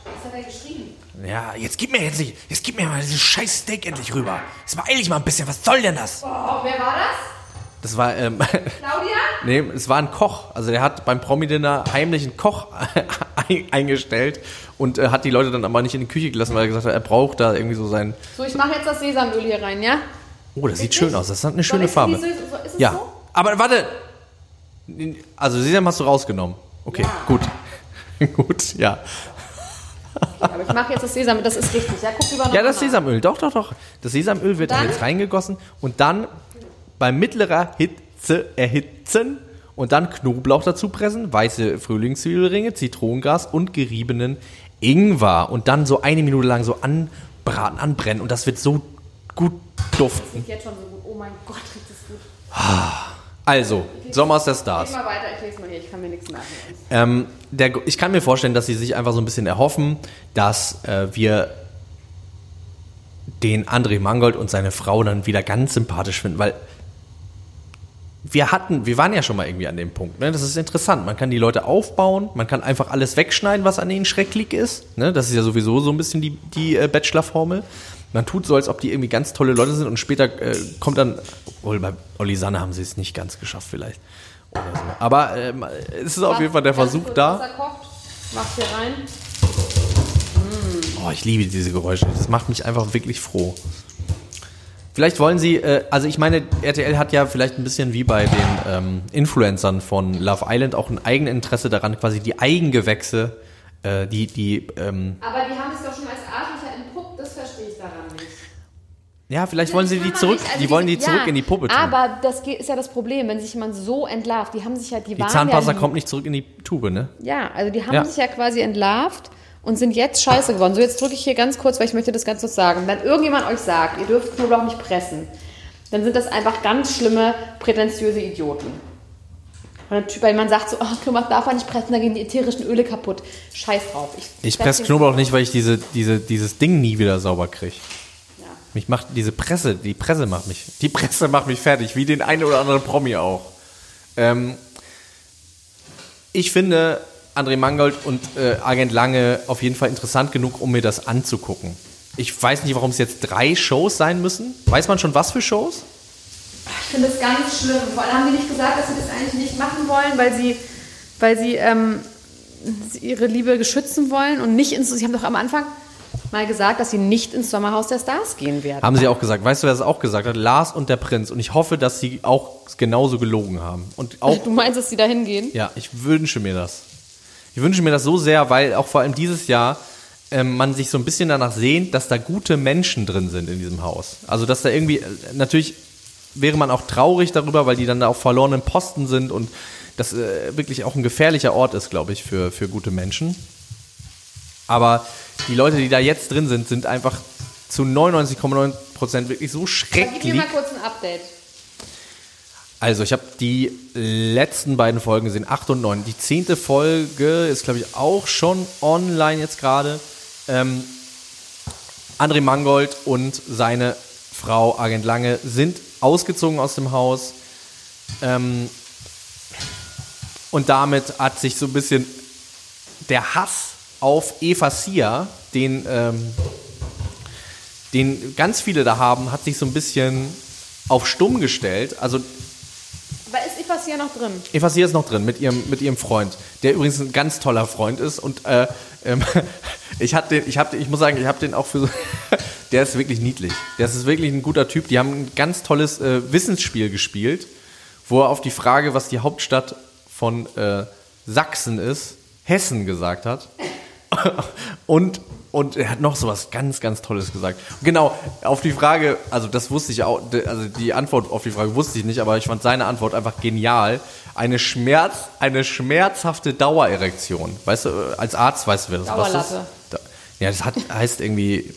Was hat er geschrien? Ja, jetzt gib mir jetzt nicht, jetzt gib mir mal dieses scheiß Steak endlich rüber. Jetzt beeil dich mal ein bisschen, was soll denn das? Oh, wer war das? Das war, ähm, [laughs] Claudia? nee, es war ein Koch. Also der hat beim Promi-Dinner heimlich einen Koch [laughs] ein- eingestellt und äh, hat die Leute dann aber nicht in die Küche gelassen, weil er gesagt hat, er braucht da irgendwie so sein... So, ich mache jetzt das Sesamöl hier rein, ja? Oh, das sieht schön aus. Das hat eine schöne ich- Farbe. wie so- so- Ja, so? aber warte. Also Sesam hast du rausgenommen. Okay, gut. [laughs] gut, ja. Aber ich mache jetzt das Sesamöl, das ist richtig. Ja, guck lieber noch Ja, das. Sesamöl, doch, doch, doch. Das Sesamöl wird Dann? jetzt reingegossen und dann bei mittlerer Hitze erhitzen und dann Knoblauch dazu pressen, weiße Frühlingszwiebelringe, Zitronengas und geriebenen Ingwer und dann so eine Minute lang so anbraten, anbrennen und das wird so gut duften. Riecht jetzt schon so gut. Oh mein Gott, riecht das gut. Also, Sommer ist der Stars. Mal weiter, ich lese mal hier, ich kann mir nichts merken. Ähm, der, ich kann mir vorstellen, dass sie sich einfach so ein bisschen erhoffen, dass äh, wir den André Mangold und seine Frau dann wieder ganz sympathisch finden, weil wir hatten, wir waren ja schon mal irgendwie an dem Punkt. Ne? Das ist interessant. Man kann die Leute aufbauen, man kann einfach alles wegschneiden, was an ihnen schrecklich ist. Ne? Das ist ja sowieso so ein bisschen die, die äh, Bachelor-Formel. Man tut so, als ob die irgendwie ganz tolle Leute sind und später äh, kommt dann, obwohl bei Olli Sanne haben sie es nicht ganz geschafft vielleicht. So. Aber ähm, es ist auf jeden Fall der Versuch da. Wasser kocht, hier rein. Oh, ich liebe diese Geräusche. Das macht mich einfach wirklich froh. Vielleicht wollen Sie, äh, also ich meine, RTL hat ja vielleicht ein bisschen wie bei den ähm, Influencern von Love Island auch ein Eigeninteresse daran, quasi die Eigengewächse, äh, die, die, ähm, Aber die haben sich doch schon als Arschlöcher entpuppt, das verstehe ich daran nicht. ja, vielleicht wollen Sie Kann die zurück, also die wollen die ja, zurück in die Puppe tun. Aber das ist ja das Problem, wenn sich jemand so entlarvt, die haben sich ja, die, die waren Zahnpasta ja, kommt nicht zurück in die Tube, ne? Ja, also die haben Ja. sich ja quasi entlarvt und sind jetzt scheiße geworden. So, jetzt drücke ich hier ganz kurz, weil ich möchte das ganz kurz sagen. Wenn irgendjemand euch sagt, ihr dürft Knoblauch nicht pressen, dann sind das einfach ganz schlimme, prätentiöse Idioten. Weil man sagt so, oh, Knoblauch darf man nicht pressen, da gehen die ätherischen Öle kaputt. Scheiß drauf. Ich setz presse Knoblauch nicht, weil ich diese, diese, dieses Ding nie wieder sauber kriege. Ja. Mich macht diese Presse, die Presse macht mich, die Presse macht mich fertig, wie den einen oder anderen Promi auch. Ähm, ich finde André Mangold und äh, Agent Lange auf jeden Fall interessant genug, um mir das anzugucken. Ich weiß nicht, warum es jetzt drei Shows sein müssen. Weiß man schon, was für Shows? Ich finde das ganz schlimm. Vor allem haben die nicht gesagt, dass sie das eigentlich nicht machen wollen, weil sie, weil sie, ähm, sie ihre Liebe geschützen wollen und nicht ins. Sie haben doch am Anfang mal gesagt, dass sie nicht ins Sommerhaus der Stars gehen werden. Haben sie auch gesagt. Weißt du, wer das auch gesagt hat? Lars und der Prinz. Und ich hoffe, dass sie auch genauso gelogen haben. Und auch Du meinst, dass sie da hingehen? Ja, ich wünsche mir das. Ich wünsche mir das so sehr, weil auch vor allem dieses Jahr ähm, man sich so ein bisschen danach sehnt, dass da gute Menschen drin sind in diesem Haus. Also dass da irgendwie, äh, natürlich wäre man auch traurig darüber, weil die dann da auf verlorenen Posten sind und das äh, wirklich auch ein gefährlicher Ort ist, glaube ich, für, für gute Menschen. Aber die Leute, die da jetzt drin sind, sind einfach zu 99,9 Prozent wirklich so Aber Gib schrecklich. mir mal kurz ein Update. Also, ich habe die letzten beiden Folgen gesehen, 8 und 9. Die zehnte Folge ist, glaube ich, auch schon online jetzt gerade. Ähm, André Mangold und seine Frau Agent Lange sind ausgezogen aus dem Haus. Ähm, und damit hat sich so ein bisschen der Hass auf Eva Sia, den, ähm, den ganz viele da haben, hat sich so ein bisschen auf stumm gestellt. Also Aber ist hier noch drin? Eva Sia ist noch drin mit ihrem, mit ihrem Freund, der übrigens ein ganz toller Freund ist. Und äh, ähm, [laughs] ich hab den, ich hab den, ich muss sagen, ich habe den auch für so, [laughs] der ist wirklich niedlich. Der ist wirklich ein guter Typ. Die haben ein ganz tolles äh, Wissensspiel gespielt. wo er auf die Frage, was die Hauptstadt von äh, Sachsen ist, Hessen gesagt hat. [laughs] und, und er hat noch so was ganz, ganz Tolles gesagt. Genau, auf die Frage, also das wusste ich auch, also die Antwort auf die Frage wusste ich nicht, aber ich fand seine Antwort einfach genial. Eine Schmerz, eine schmerzhafte Dauererektion. Weißt du, als Arzt weißt du, wer das was Dauerlatte. ist? Da- Ja, das hat, heißt irgendwie,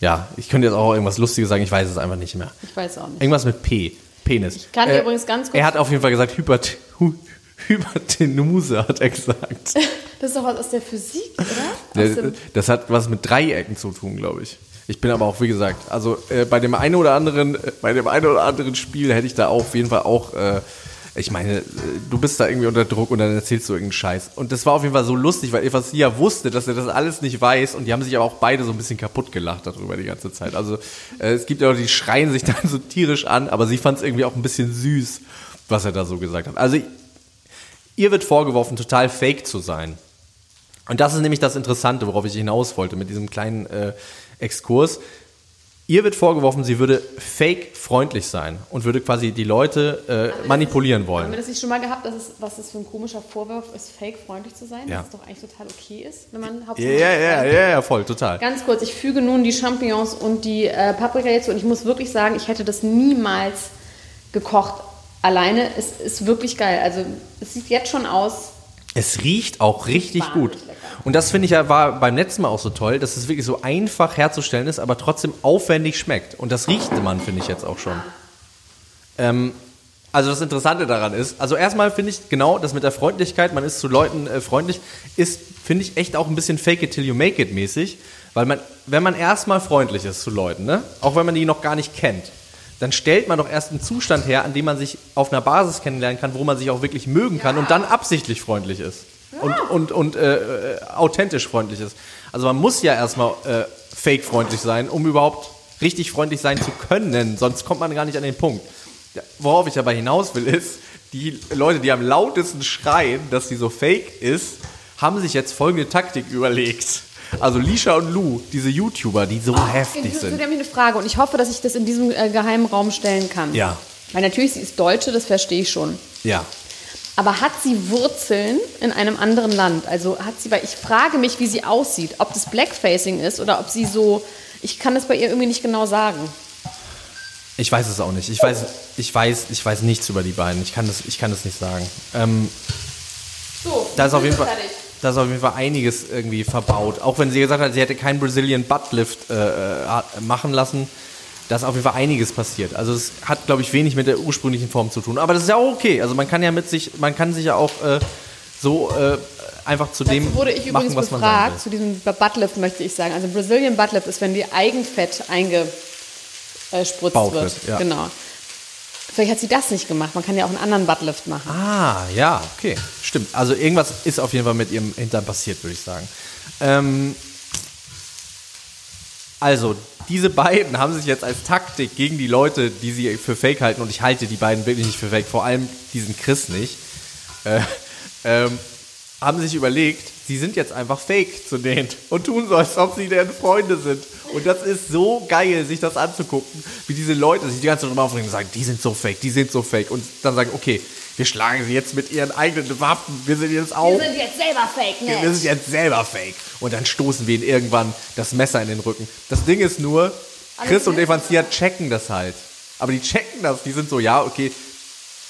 ja, ich könnte jetzt auch irgendwas Lustiges sagen, ich weiß es einfach nicht mehr. Ich weiß auch nicht. Irgendwas mit P. Penis. Ich kann dir übrigens ganz kurz- Er hat auf jeden Fall gesagt, Hypert [laughs] Hypertenuse, hat er gesagt. [laughs] Das ist doch was aus der Physik, oder? Aus Das, hat was mit Dreiecken zu tun, glaube ich. Ich bin aber auch, wie gesagt, also äh, bei dem einen oder anderen, äh, bei dem einen oder anderen Spiel hätte ich da auf jeden Fall auch, äh, ich meine, äh, du bist da irgendwie unter Druck und dann erzählst du irgendeinen Scheiß. Und das war auf jeden Fall so lustig, weil Eva Sia wusste, dass er das alles nicht weiß und die haben sich aber auch beide so ein bisschen kaputt gelacht darüber die ganze Zeit. Also äh, es gibt ja auch, die schreien sich [laughs] dann so tierisch an, aber sie fand es irgendwie auch ein bisschen süß, was er da so gesagt hat. Also ihr wird vorgeworfen, total fake zu sein. Und das ist nämlich das Interessante, worauf ich hinaus wollte mit diesem kleinen äh, Exkurs. Ihr wird vorgeworfen, sie würde fake freundlich sein und würde quasi die Leute äh, manipulieren haben wir wollen. das nicht schon mal gehabt, dass es, was das für ein komischer Vorwurf ist, fake freundlich zu sein? Ja. Dass es doch eigentlich total okay ist, wenn man hauptsächlich ja, ja, ja, ja, voll, total. Ganz kurz, ich füge nun die Champignons und die äh, Paprika jetzt und ich muss wirklich sagen, ich hätte das niemals gekocht alleine. Es ist wirklich geil. Also es sieht jetzt schon aus. Es riecht auch richtig gut. lecker. Und das finde ich ja war beim letzten Mal auch so toll, dass es wirklich so einfach herzustellen ist, aber trotzdem aufwendig schmeckt. Und das riecht man, finde ich jetzt auch schon. Ähm, also das Interessante daran ist, also erstmal finde ich genau das mit der Freundlichkeit, man ist zu Leuten äh, freundlich, ist, finde ich, echt auch ein bisschen fake it till you make it mäßig, weil man, wenn man erstmal freundlich ist zu Leuten, ne, auch wenn man die noch gar nicht kennt, dann stellt man doch erst einen Zustand her, an dem man sich auf einer Basis kennenlernen kann, wo man sich auch wirklich mögen kann und dann absichtlich freundlich ist. Und, und, und äh, äh, authentisch freundlich ist. Also man muss ja erstmal äh, fake freundlich sein, um überhaupt richtig freundlich sein zu können, sonst kommt man gar nicht an den Punkt. Ja, Worauf ich aber hinaus will, ist, die Leute, die am lautesten schreien, dass sie so fake ist, haben sich jetzt folgende Taktik überlegt. Also Lisha und Lou, diese YouTuber, die so heftig Das ist sind. nämlich eine Frage und ich hoffe, dass ich das in diesem äh, geheimen Raum stellen kann. Ja. Weil natürlich, sie ist Deutsche, das verstehe ich schon. Ja. Aber hat sie Wurzeln in einem anderen Land? Also hat sie, weil ich frage mich, wie sie aussieht, ob das Blackfacing ist oder ob sie so, ich kann das bei ihr irgendwie nicht genau sagen. Ich weiß es auch nicht. Ich weiß, ich weiß, ich weiß nichts über die beiden. Ich kann das, ich kann das nicht sagen. Ähm, So, da ist auf jeden Fall, fertig. Da ist auf jeden Fall einiges irgendwie verbaut. Auch wenn sie gesagt hat, sie hätte keinen Brazilian Buttlift äh, äh, machen lassen, da ist auf jeden Fall einiges passiert. Also es hat, glaube ich, wenig mit der ursprünglichen Form zu tun. Aber das ist ja auch okay. Also man kann ja mit sich, man kann sich ja auch äh, so äh, einfach zu dem wurde ich machen, übrigens was man befragt, zu diesem Buttlift möchte ich sagen. Also Brazilian Buttlift ist, wenn die Eigenfett eingespritzt wird. wird, ja. Genau. Vielleicht hat sie das nicht gemacht. Man kann ja auch einen anderen Buttlift machen. Ah, ja, okay. Stimmt. Also irgendwas ist auf jeden Fall mit ihrem Hintern passiert, würde ich sagen. Ähm, also, diese beiden haben sich jetzt als Taktik gegen die Leute, die sie für fake halten, und ich halte die beiden wirklich nicht für fake, vor allem diesen Chris nicht, äh, [laughs] ähm, haben sich überlegt, sie sind jetzt einfach fake zu denen und tun so, als ob sie deren Freunde sind. Und das ist so geil, sich das anzugucken, wie diese Leute sich die ganze Zeit drüber aufregen und sagen, die sind so fake, die sind so fake. Und dann sagen, okay, wir schlagen sie jetzt mit ihren eigenen Waffen, wir sind jetzt auch, sind jetzt selber Fake, ne? wir sind jetzt selber fake. Und dann stoßen wir ihnen irgendwann das Messer in den Rücken. Das Ding ist nur, Chris und Evansia checken das halt. Aber die checken das, die sind so, ja, okay,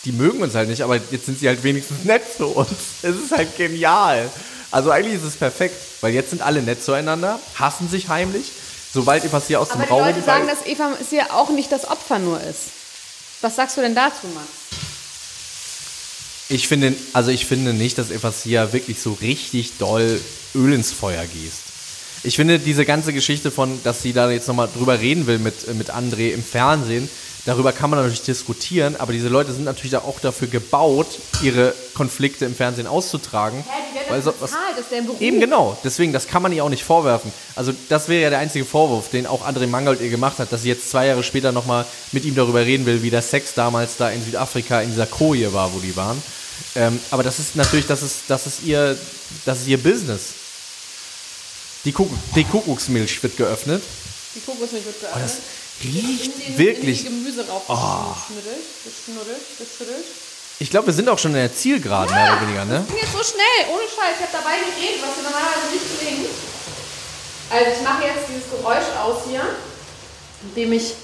die mögen uns halt nicht, aber jetzt sind sie halt wenigstens nett zu uns. Es ist halt genial. Also eigentlich ist es perfekt, weil jetzt sind alle nett zueinander, hassen sich heimlich. Sobald Evansia aus dem Aber die Raum Leute sagen, dass Eva ist ja auch nicht das Opfer nur ist. Was sagst du denn dazu, Max? Ich finde, also ich finde nicht, dass Evasia wirklich so richtig doll Öl ins Feuer gießt. Ich finde diese ganze Geschichte von, dass sie da jetzt nochmal drüber reden will mit, mit André im Fernsehen, darüber kann man natürlich diskutieren, aber diese Leute sind natürlich auch dafür gebaut, ihre Konflikte im Fernsehen auszutragen. weil so, was, ist der Beruf. Eben genau, deswegen, das kann man ihr auch nicht vorwerfen. Also das wäre ja der einzige Vorwurf, den auch André Mangold ihr gemacht hat, dass sie jetzt zwei Jahre später nochmal mit ihm darüber reden will, wie der Sex damals da in Südafrika in dieser Koje war, wo die waren. Ähm, aber das ist natürlich, das ist, das ist ihr, das ist ihr Business. Die, Kuckuck, die Kuckucksmilch wird geöffnet. Die Kokosmilch wird Oh, geöffnet. das, Riecht wirklich. Gemüse rauf geschnuddelt, geschnuddelt, geschüttelt. Ich glaube, wir sind auch schon in der Zielgeraden, mehr oder weniger, ne? Das ging jetzt so schnell, ohne Scheiß. Ich habe dabei geredet, was hier normalerweise nicht klingt. Also ich mache jetzt dieses Geräusch aus hier, indem ich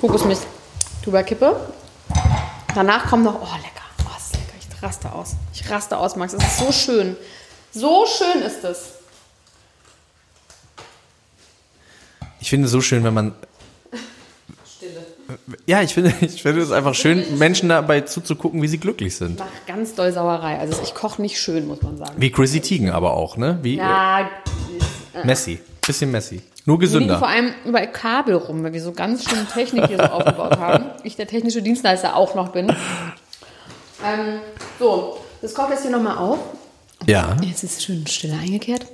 Kokosmilch drüber kippe. Danach kommt noch, oh lecker, oh ist lecker, ich raste aus. Ich raste aus, Max, es ist so schön. So schön ist es. Ich finde es so schön, wenn man. Ja, ich finde, [laughs] ich finde es einfach schön, Menschen dabei zuzugucken, wie sie glücklich Ich sind. mache ganz doll Sauerei. Also ich koche nicht schön, muss man sagen. Wie Chrissy Teigen aber auch, ne? Wie Ja, äh, Messi. Bisschen Messi. Nur gesünder. vor allem überall Kabel rum, weil wir so ganz schön Technik hier so [laughs] aufgebaut haben. Ich der technische Dienstleister auch noch bin. Ähm, so, das kocht jetzt hier nochmal auf. Ja. Jetzt ist es schön stille eingekehrt.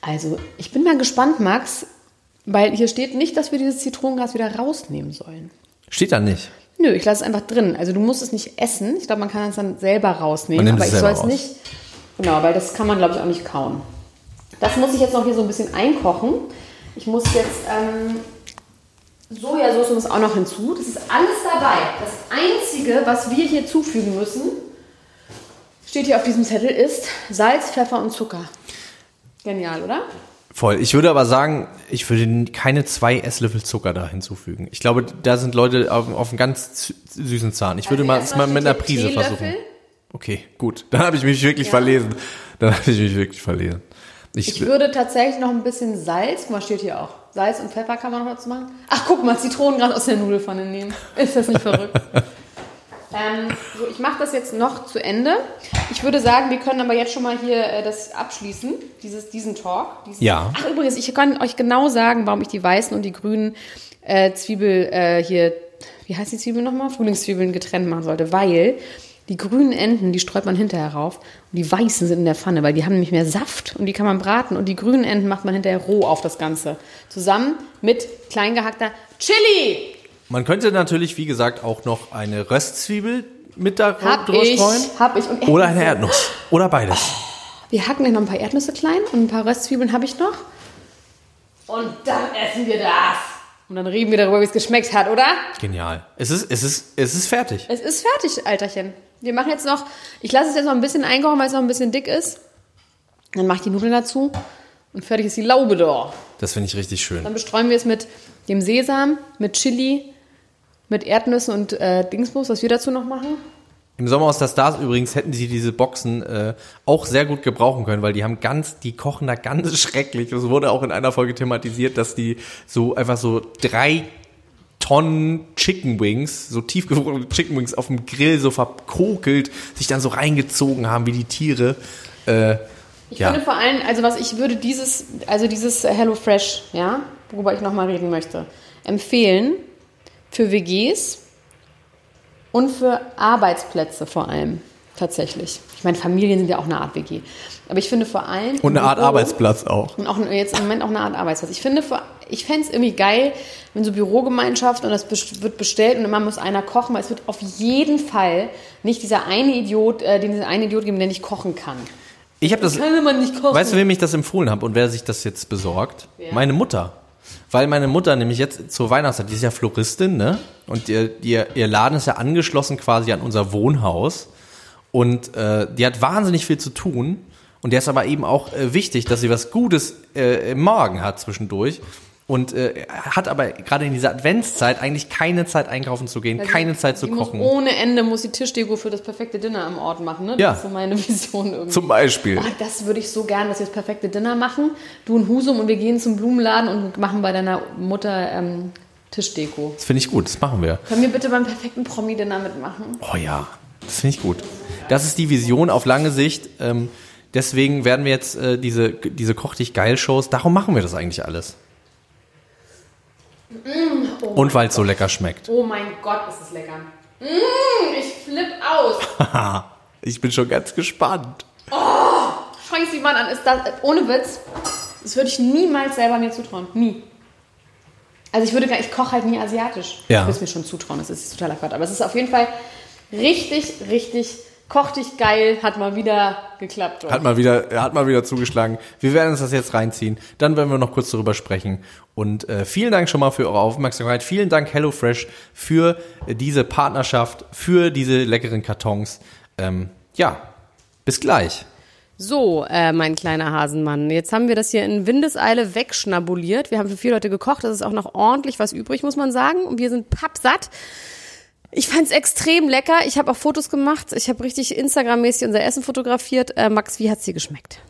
Also, ich bin mal gespannt, Max, weil hier steht nicht, dass wir dieses Zitronengas wieder rausnehmen sollen. Steht da nicht. Nö, ich lasse es einfach drin. Also du musst es nicht essen. Ich glaube, man kann es dann selber rausnehmen. Man nimmt aber es ich soll es nicht. Genau, weil das kann man, glaube ich, auch nicht kauen. Das muss ich jetzt noch hier so ein bisschen einkochen. Ich muss jetzt ähm, Sojasauce muss auch noch hinzu. Das ist alles dabei. Das Einzige, was wir hier zufügen müssen, steht hier auf diesem Zettel, ist Salz, Pfeffer und Zucker. Genial, oder? Voll. Ich würde aber sagen, ich würde keine zwei Esslöffel Zucker da hinzufügen. Ich glaube, da sind Leute auf, auf einem ganz süßen Zahn. Ich würde Also mal, mal mit einer Prise versuchen. Okay, gut. [laughs] Dann habe ich mich wirklich verlesen. Dann habe ich mich wirklich verlesen. Ich, Ich würde tatsächlich noch ein bisschen Salz, guck mal, steht hier auch. Salz und Pfeffer kann man noch dazu machen. Ach, guck mal, Zitronengras aus der Nudelfanne nehmen. Ist das nicht verrückt? [laughs] ähm, so, ich mache das jetzt noch zu Ende. Ich würde sagen, wir können aber jetzt schon mal hier äh, das abschließen, dieses, diesen Talk. Diesen Ja. Ach, übrigens, ich kann euch genau sagen, warum ich die weißen und die grünen äh, Zwiebel äh, hier, wie heißt die Zwiebel nochmal? Frühlingszwiebeln getrennt machen sollte, weil die grünen Enden, die streut man hinterher rauf und die weißen sind in der Pfanne, weil die haben nämlich mehr Saft und die kann man braten und die grünen Enden macht man hinterher roh auf das Ganze. Zusammen mit klein gehackter Chili. Man könnte natürlich, wie gesagt, auch noch eine Röstzwiebel mit da Hab drüber ich, streuen. hab ich. Und Oder eine Erdnuss. Oder beides. Wir hacken dann noch ein paar Erdnüsse klein und ein paar Röstzwiebeln habe ich noch. Und dann essen wir das. Und dann reden wir darüber, wie es geschmeckt hat, oder? Genial. Es ist, es ist, es ist fertig. Es ist fertig, Alterchen. Wir machen jetzt noch, ich lasse es jetzt noch ein bisschen einkochen, weil es noch ein bisschen dick ist. Dann mache ich die Nudeln dazu und fertig ist die Laube da. Das finde ich richtig schön. Dann bestreuen wir es mit dem Sesam, mit Chili, mit Erdnüssen und äh, Dingsbums, was wir dazu noch machen. Im Sommerhaus der Stars übrigens hätten sie diese Boxen äh, auch sehr gut gebrauchen können, weil die haben ganz, die kochen da ganz [laughs] schrecklich. Es wurde auch in einer Folge thematisiert, dass die so einfach so drei Tonnen Chicken Wings, so tiefgefrorene Chicken Wings auf dem Grill so verkokelt, sich dann so reingezogen haben wie die Tiere. Äh, Ich ja, finde vor allem, also was ich würde dieses, also dieses Hello Fresh, ja, worüber ich nochmal reden möchte, empfehlen für WGs und für Arbeitsplätze vor allem. Tatsächlich. Ich meine, Familien sind ja auch eine Art WG. Aber ich finde vor allem. und eine Art Büro- Arbeitsplatz auch. Und auch jetzt im Moment auch eine Art Arbeitsplatz. Ich finde, ich fände es irgendwie geil, wenn so Bürogemeinschaft und das wird bestellt und immer muss einer kochen, weil es wird auf jeden Fall nicht dieser eine Idiot, äh, den dieser eine Idiot geben, der nicht kochen kann. Ich habe das, Kann man nicht kochen. weißt du, wem ich das empfohlen habe und wer sich das jetzt besorgt? Meine Mutter. Weil meine Mutter nämlich jetzt zur Weihnachtszeit, die ist ja Floristin, ne? Und ihr, ihr, ihr Laden ist ja angeschlossen quasi an unser Wohnhaus. Und äh, die hat wahnsinnig viel zu tun. Und der ist aber eben auch äh, wichtig, dass sie was Gutes äh, im Magen hat zwischendurch. Und äh, hat aber gerade in dieser Adventszeit eigentlich keine Zeit einkaufen zu gehen, keine Zeit zu kochen. Ohne Ende muss die Tischdeko für das perfekte Dinner am Ort machen, ne? Das Ja. ist so meine [laughs] Vision irgendwie. Zum Beispiel. Oh, das würde ich so gerne, dass wir das perfekte Dinner machen. Du und Husum und wir gehen zum Blumenladen und machen bei deiner Mutter ähm, Tischdeko. Das finde ich gut, das machen wir. Können wir bitte beim perfekten Promi-Dinner mitmachen? Oh ja, das finde ich gut. Das ist die Vision auf lange Sicht. Ähm, deswegen werden wir jetzt äh, diese, diese Koch dich geil Shows, darum machen wir das eigentlich alles. Und weil es so lecker schmeckt. Oh mein Gott, ist es lecker. Mmh, ich flipp aus. [laughs] Ich bin schon ganz gespannt. Schau sie mal an. Ist das, ohne Witz, das würde ich niemals selber mir zutrauen. Nie. Also ich würde gar, ich koche halt nie asiatisch. Ja. Ich würde es mir schon zutrauen, das ist totaler Quatsch. Aber es ist auf jeden Fall richtig, richtig Koch dich geil hat mal wieder geklappt. Oder? Hat mal wieder, hat mal wieder zugeschlagen. Wir werden uns das jetzt reinziehen. Dann werden wir noch kurz darüber sprechen. Und äh, vielen Dank schon mal für eure Aufmerksamkeit. Vielen Dank HelloFresh für äh, diese Partnerschaft, für diese leckeren Kartons. Ähm, ja, bis gleich. So, äh, mein kleiner Hasenmann. Jetzt haben wir das hier in Windeseile wegschnabuliert. Wir haben für vier Leute gekocht. Das ist auch noch ordentlich was übrig, muss man sagen. Und wir sind pappsatt. Ich fand's extrem lecker. Ich habe auch Fotos gemacht. Ich habe richtig Instagram-mäßig unser Essen fotografiert. Äh, Max, wie hat's dir geschmeckt?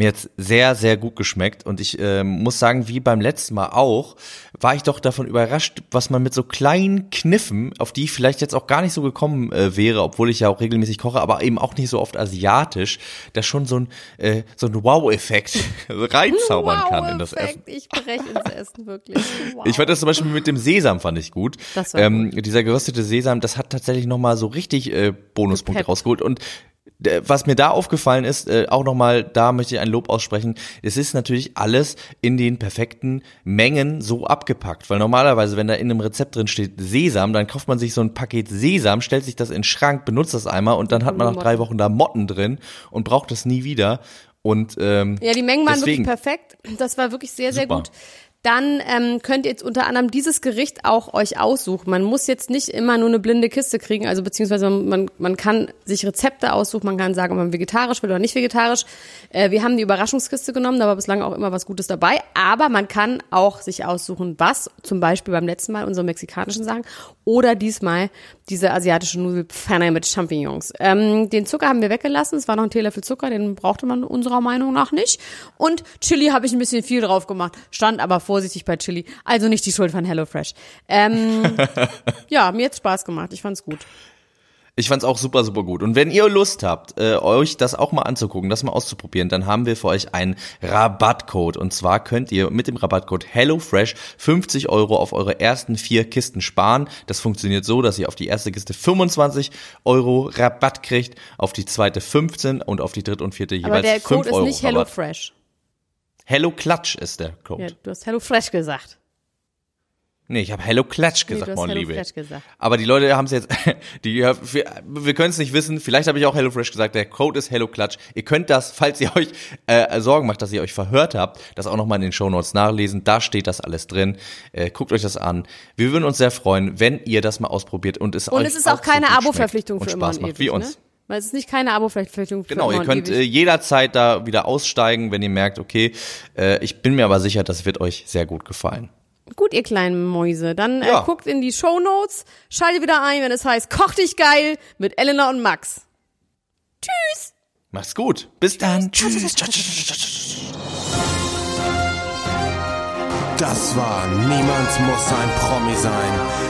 Mir hat's sehr, sehr gut geschmeckt und ich äh, muss sagen, wie beim letzten Mal auch, war ich doch davon überrascht, was man mit so kleinen Kniffen, auf die ich vielleicht jetzt auch gar nicht so gekommen äh, wäre, obwohl ich ja auch regelmäßig koche, aber eben auch nicht so oft asiatisch, da schon so ein, äh, so ein Wow-Effekt [laughs] reinzaubern kann in das Essen. Ich breche ins Essen, wirklich. Wow. Ich fand das zum Beispiel mit dem Sesam fand ich gut. Das war ähm, Dieser geröstete Sesam, das hat tatsächlich nochmal so richtig äh, Bonuspunkte rausgeholt und was mir da aufgefallen ist, äh, auch nochmal, da möchte ich ein Lob aussprechen, es ist natürlich alles in den perfekten Mengen so abgepackt, weil normalerweise, wenn da in einem Rezept drin steht Sesam, dann kauft man sich so ein Paket Sesam, stellt sich das in den Schrank, benutzt das einmal und dann hat man nach drei Wochen da Motten drin und braucht das nie wieder. Und ähm, Ja, die Mengen waren deswegen, wirklich perfekt. Das war wirklich sehr, sehr Super. gut. Dann ähm, könnt ihr jetzt unter anderem dieses Gericht auch euch aussuchen. Man muss jetzt nicht immer nur eine blinde Kiste kriegen, also beziehungsweise man, man kann sich Rezepte aussuchen, man kann sagen, ob man vegetarisch will oder nicht vegetarisch. Äh, wir haben die Überraschungskiste genommen, da war bislang auch immer was Gutes dabei, aber man kann auch sich aussuchen, was, zum Beispiel beim letzten Mal unsere mexikanischen Sachen oder diesmal diese asiatische Nudelpfanne mit Champignons. Ähm, den Zucker haben wir weggelassen, es war noch ein Teelöffel Zucker, den brauchte man unserer Meinung nach nicht. Und Chili habe ich ein bisschen viel drauf gemacht, stand aber vorsichtig bei Chili. Also nicht die Schuld von HelloFresh. Ähm, [laughs] ja, mir hat's Spaß gemacht, ich fand's gut. Ich fand's auch super, super gut. Und wenn ihr Lust habt, äh, euch das auch mal anzugucken, das mal auszuprobieren, dann haben wir für euch einen Rabattcode. Und zwar könnt ihr mit dem Rabattcode HelloFresh 50 Euro auf eure ersten vier Kisten sparen. Das funktioniert so, dass ihr auf die erste Kiste 25 Euro Rabatt kriegt, auf die zweite 15 und auf die dritte und vierte Aber jeweils der 5 Code ist Euro nicht. HelloFresh. Hello Klatsch ist der Code. Ja, du hast HelloFresh gesagt. Nee, ich habe Hello Klatsch Nee, gesagt, mein Hello Liebe. Fresh gesagt. Aber die Leute haben es jetzt, [laughs] die, wir, wir können es nicht wissen. Vielleicht habe ich auch HelloFresh gesagt. Der Code ist Hello Klatsch. Ihr könnt das, falls ihr euch äh, Sorgen macht, dass ihr euch verhört habt, das auch nochmal in den Shownotes nachlesen. Da steht das alles drin. Äh, guckt euch das an. Wir würden uns sehr freuen, wenn ihr das mal ausprobiert und es Und euch es ist auch keine so Abo-Verpflichtung für immer Spaß und macht, ewig, wie uns. Weil es ist nicht keine Abo-Verpflichtung für Genau, ihr könnt ewig. äh, jederzeit da wieder aussteigen, wenn ihr merkt, okay, äh, ich bin mir aber sicher, das wird euch sehr gut gefallen. Gut, ihr kleinen Mäuse. Dann Ja. äh, guckt in die Shownotes, schaltet wieder ein, wenn es heißt Koch dich geil mit Elena und Max. Tschüss. Macht's gut. Bis dann. Tschüss. Das war Niemand muss ein Promi sein.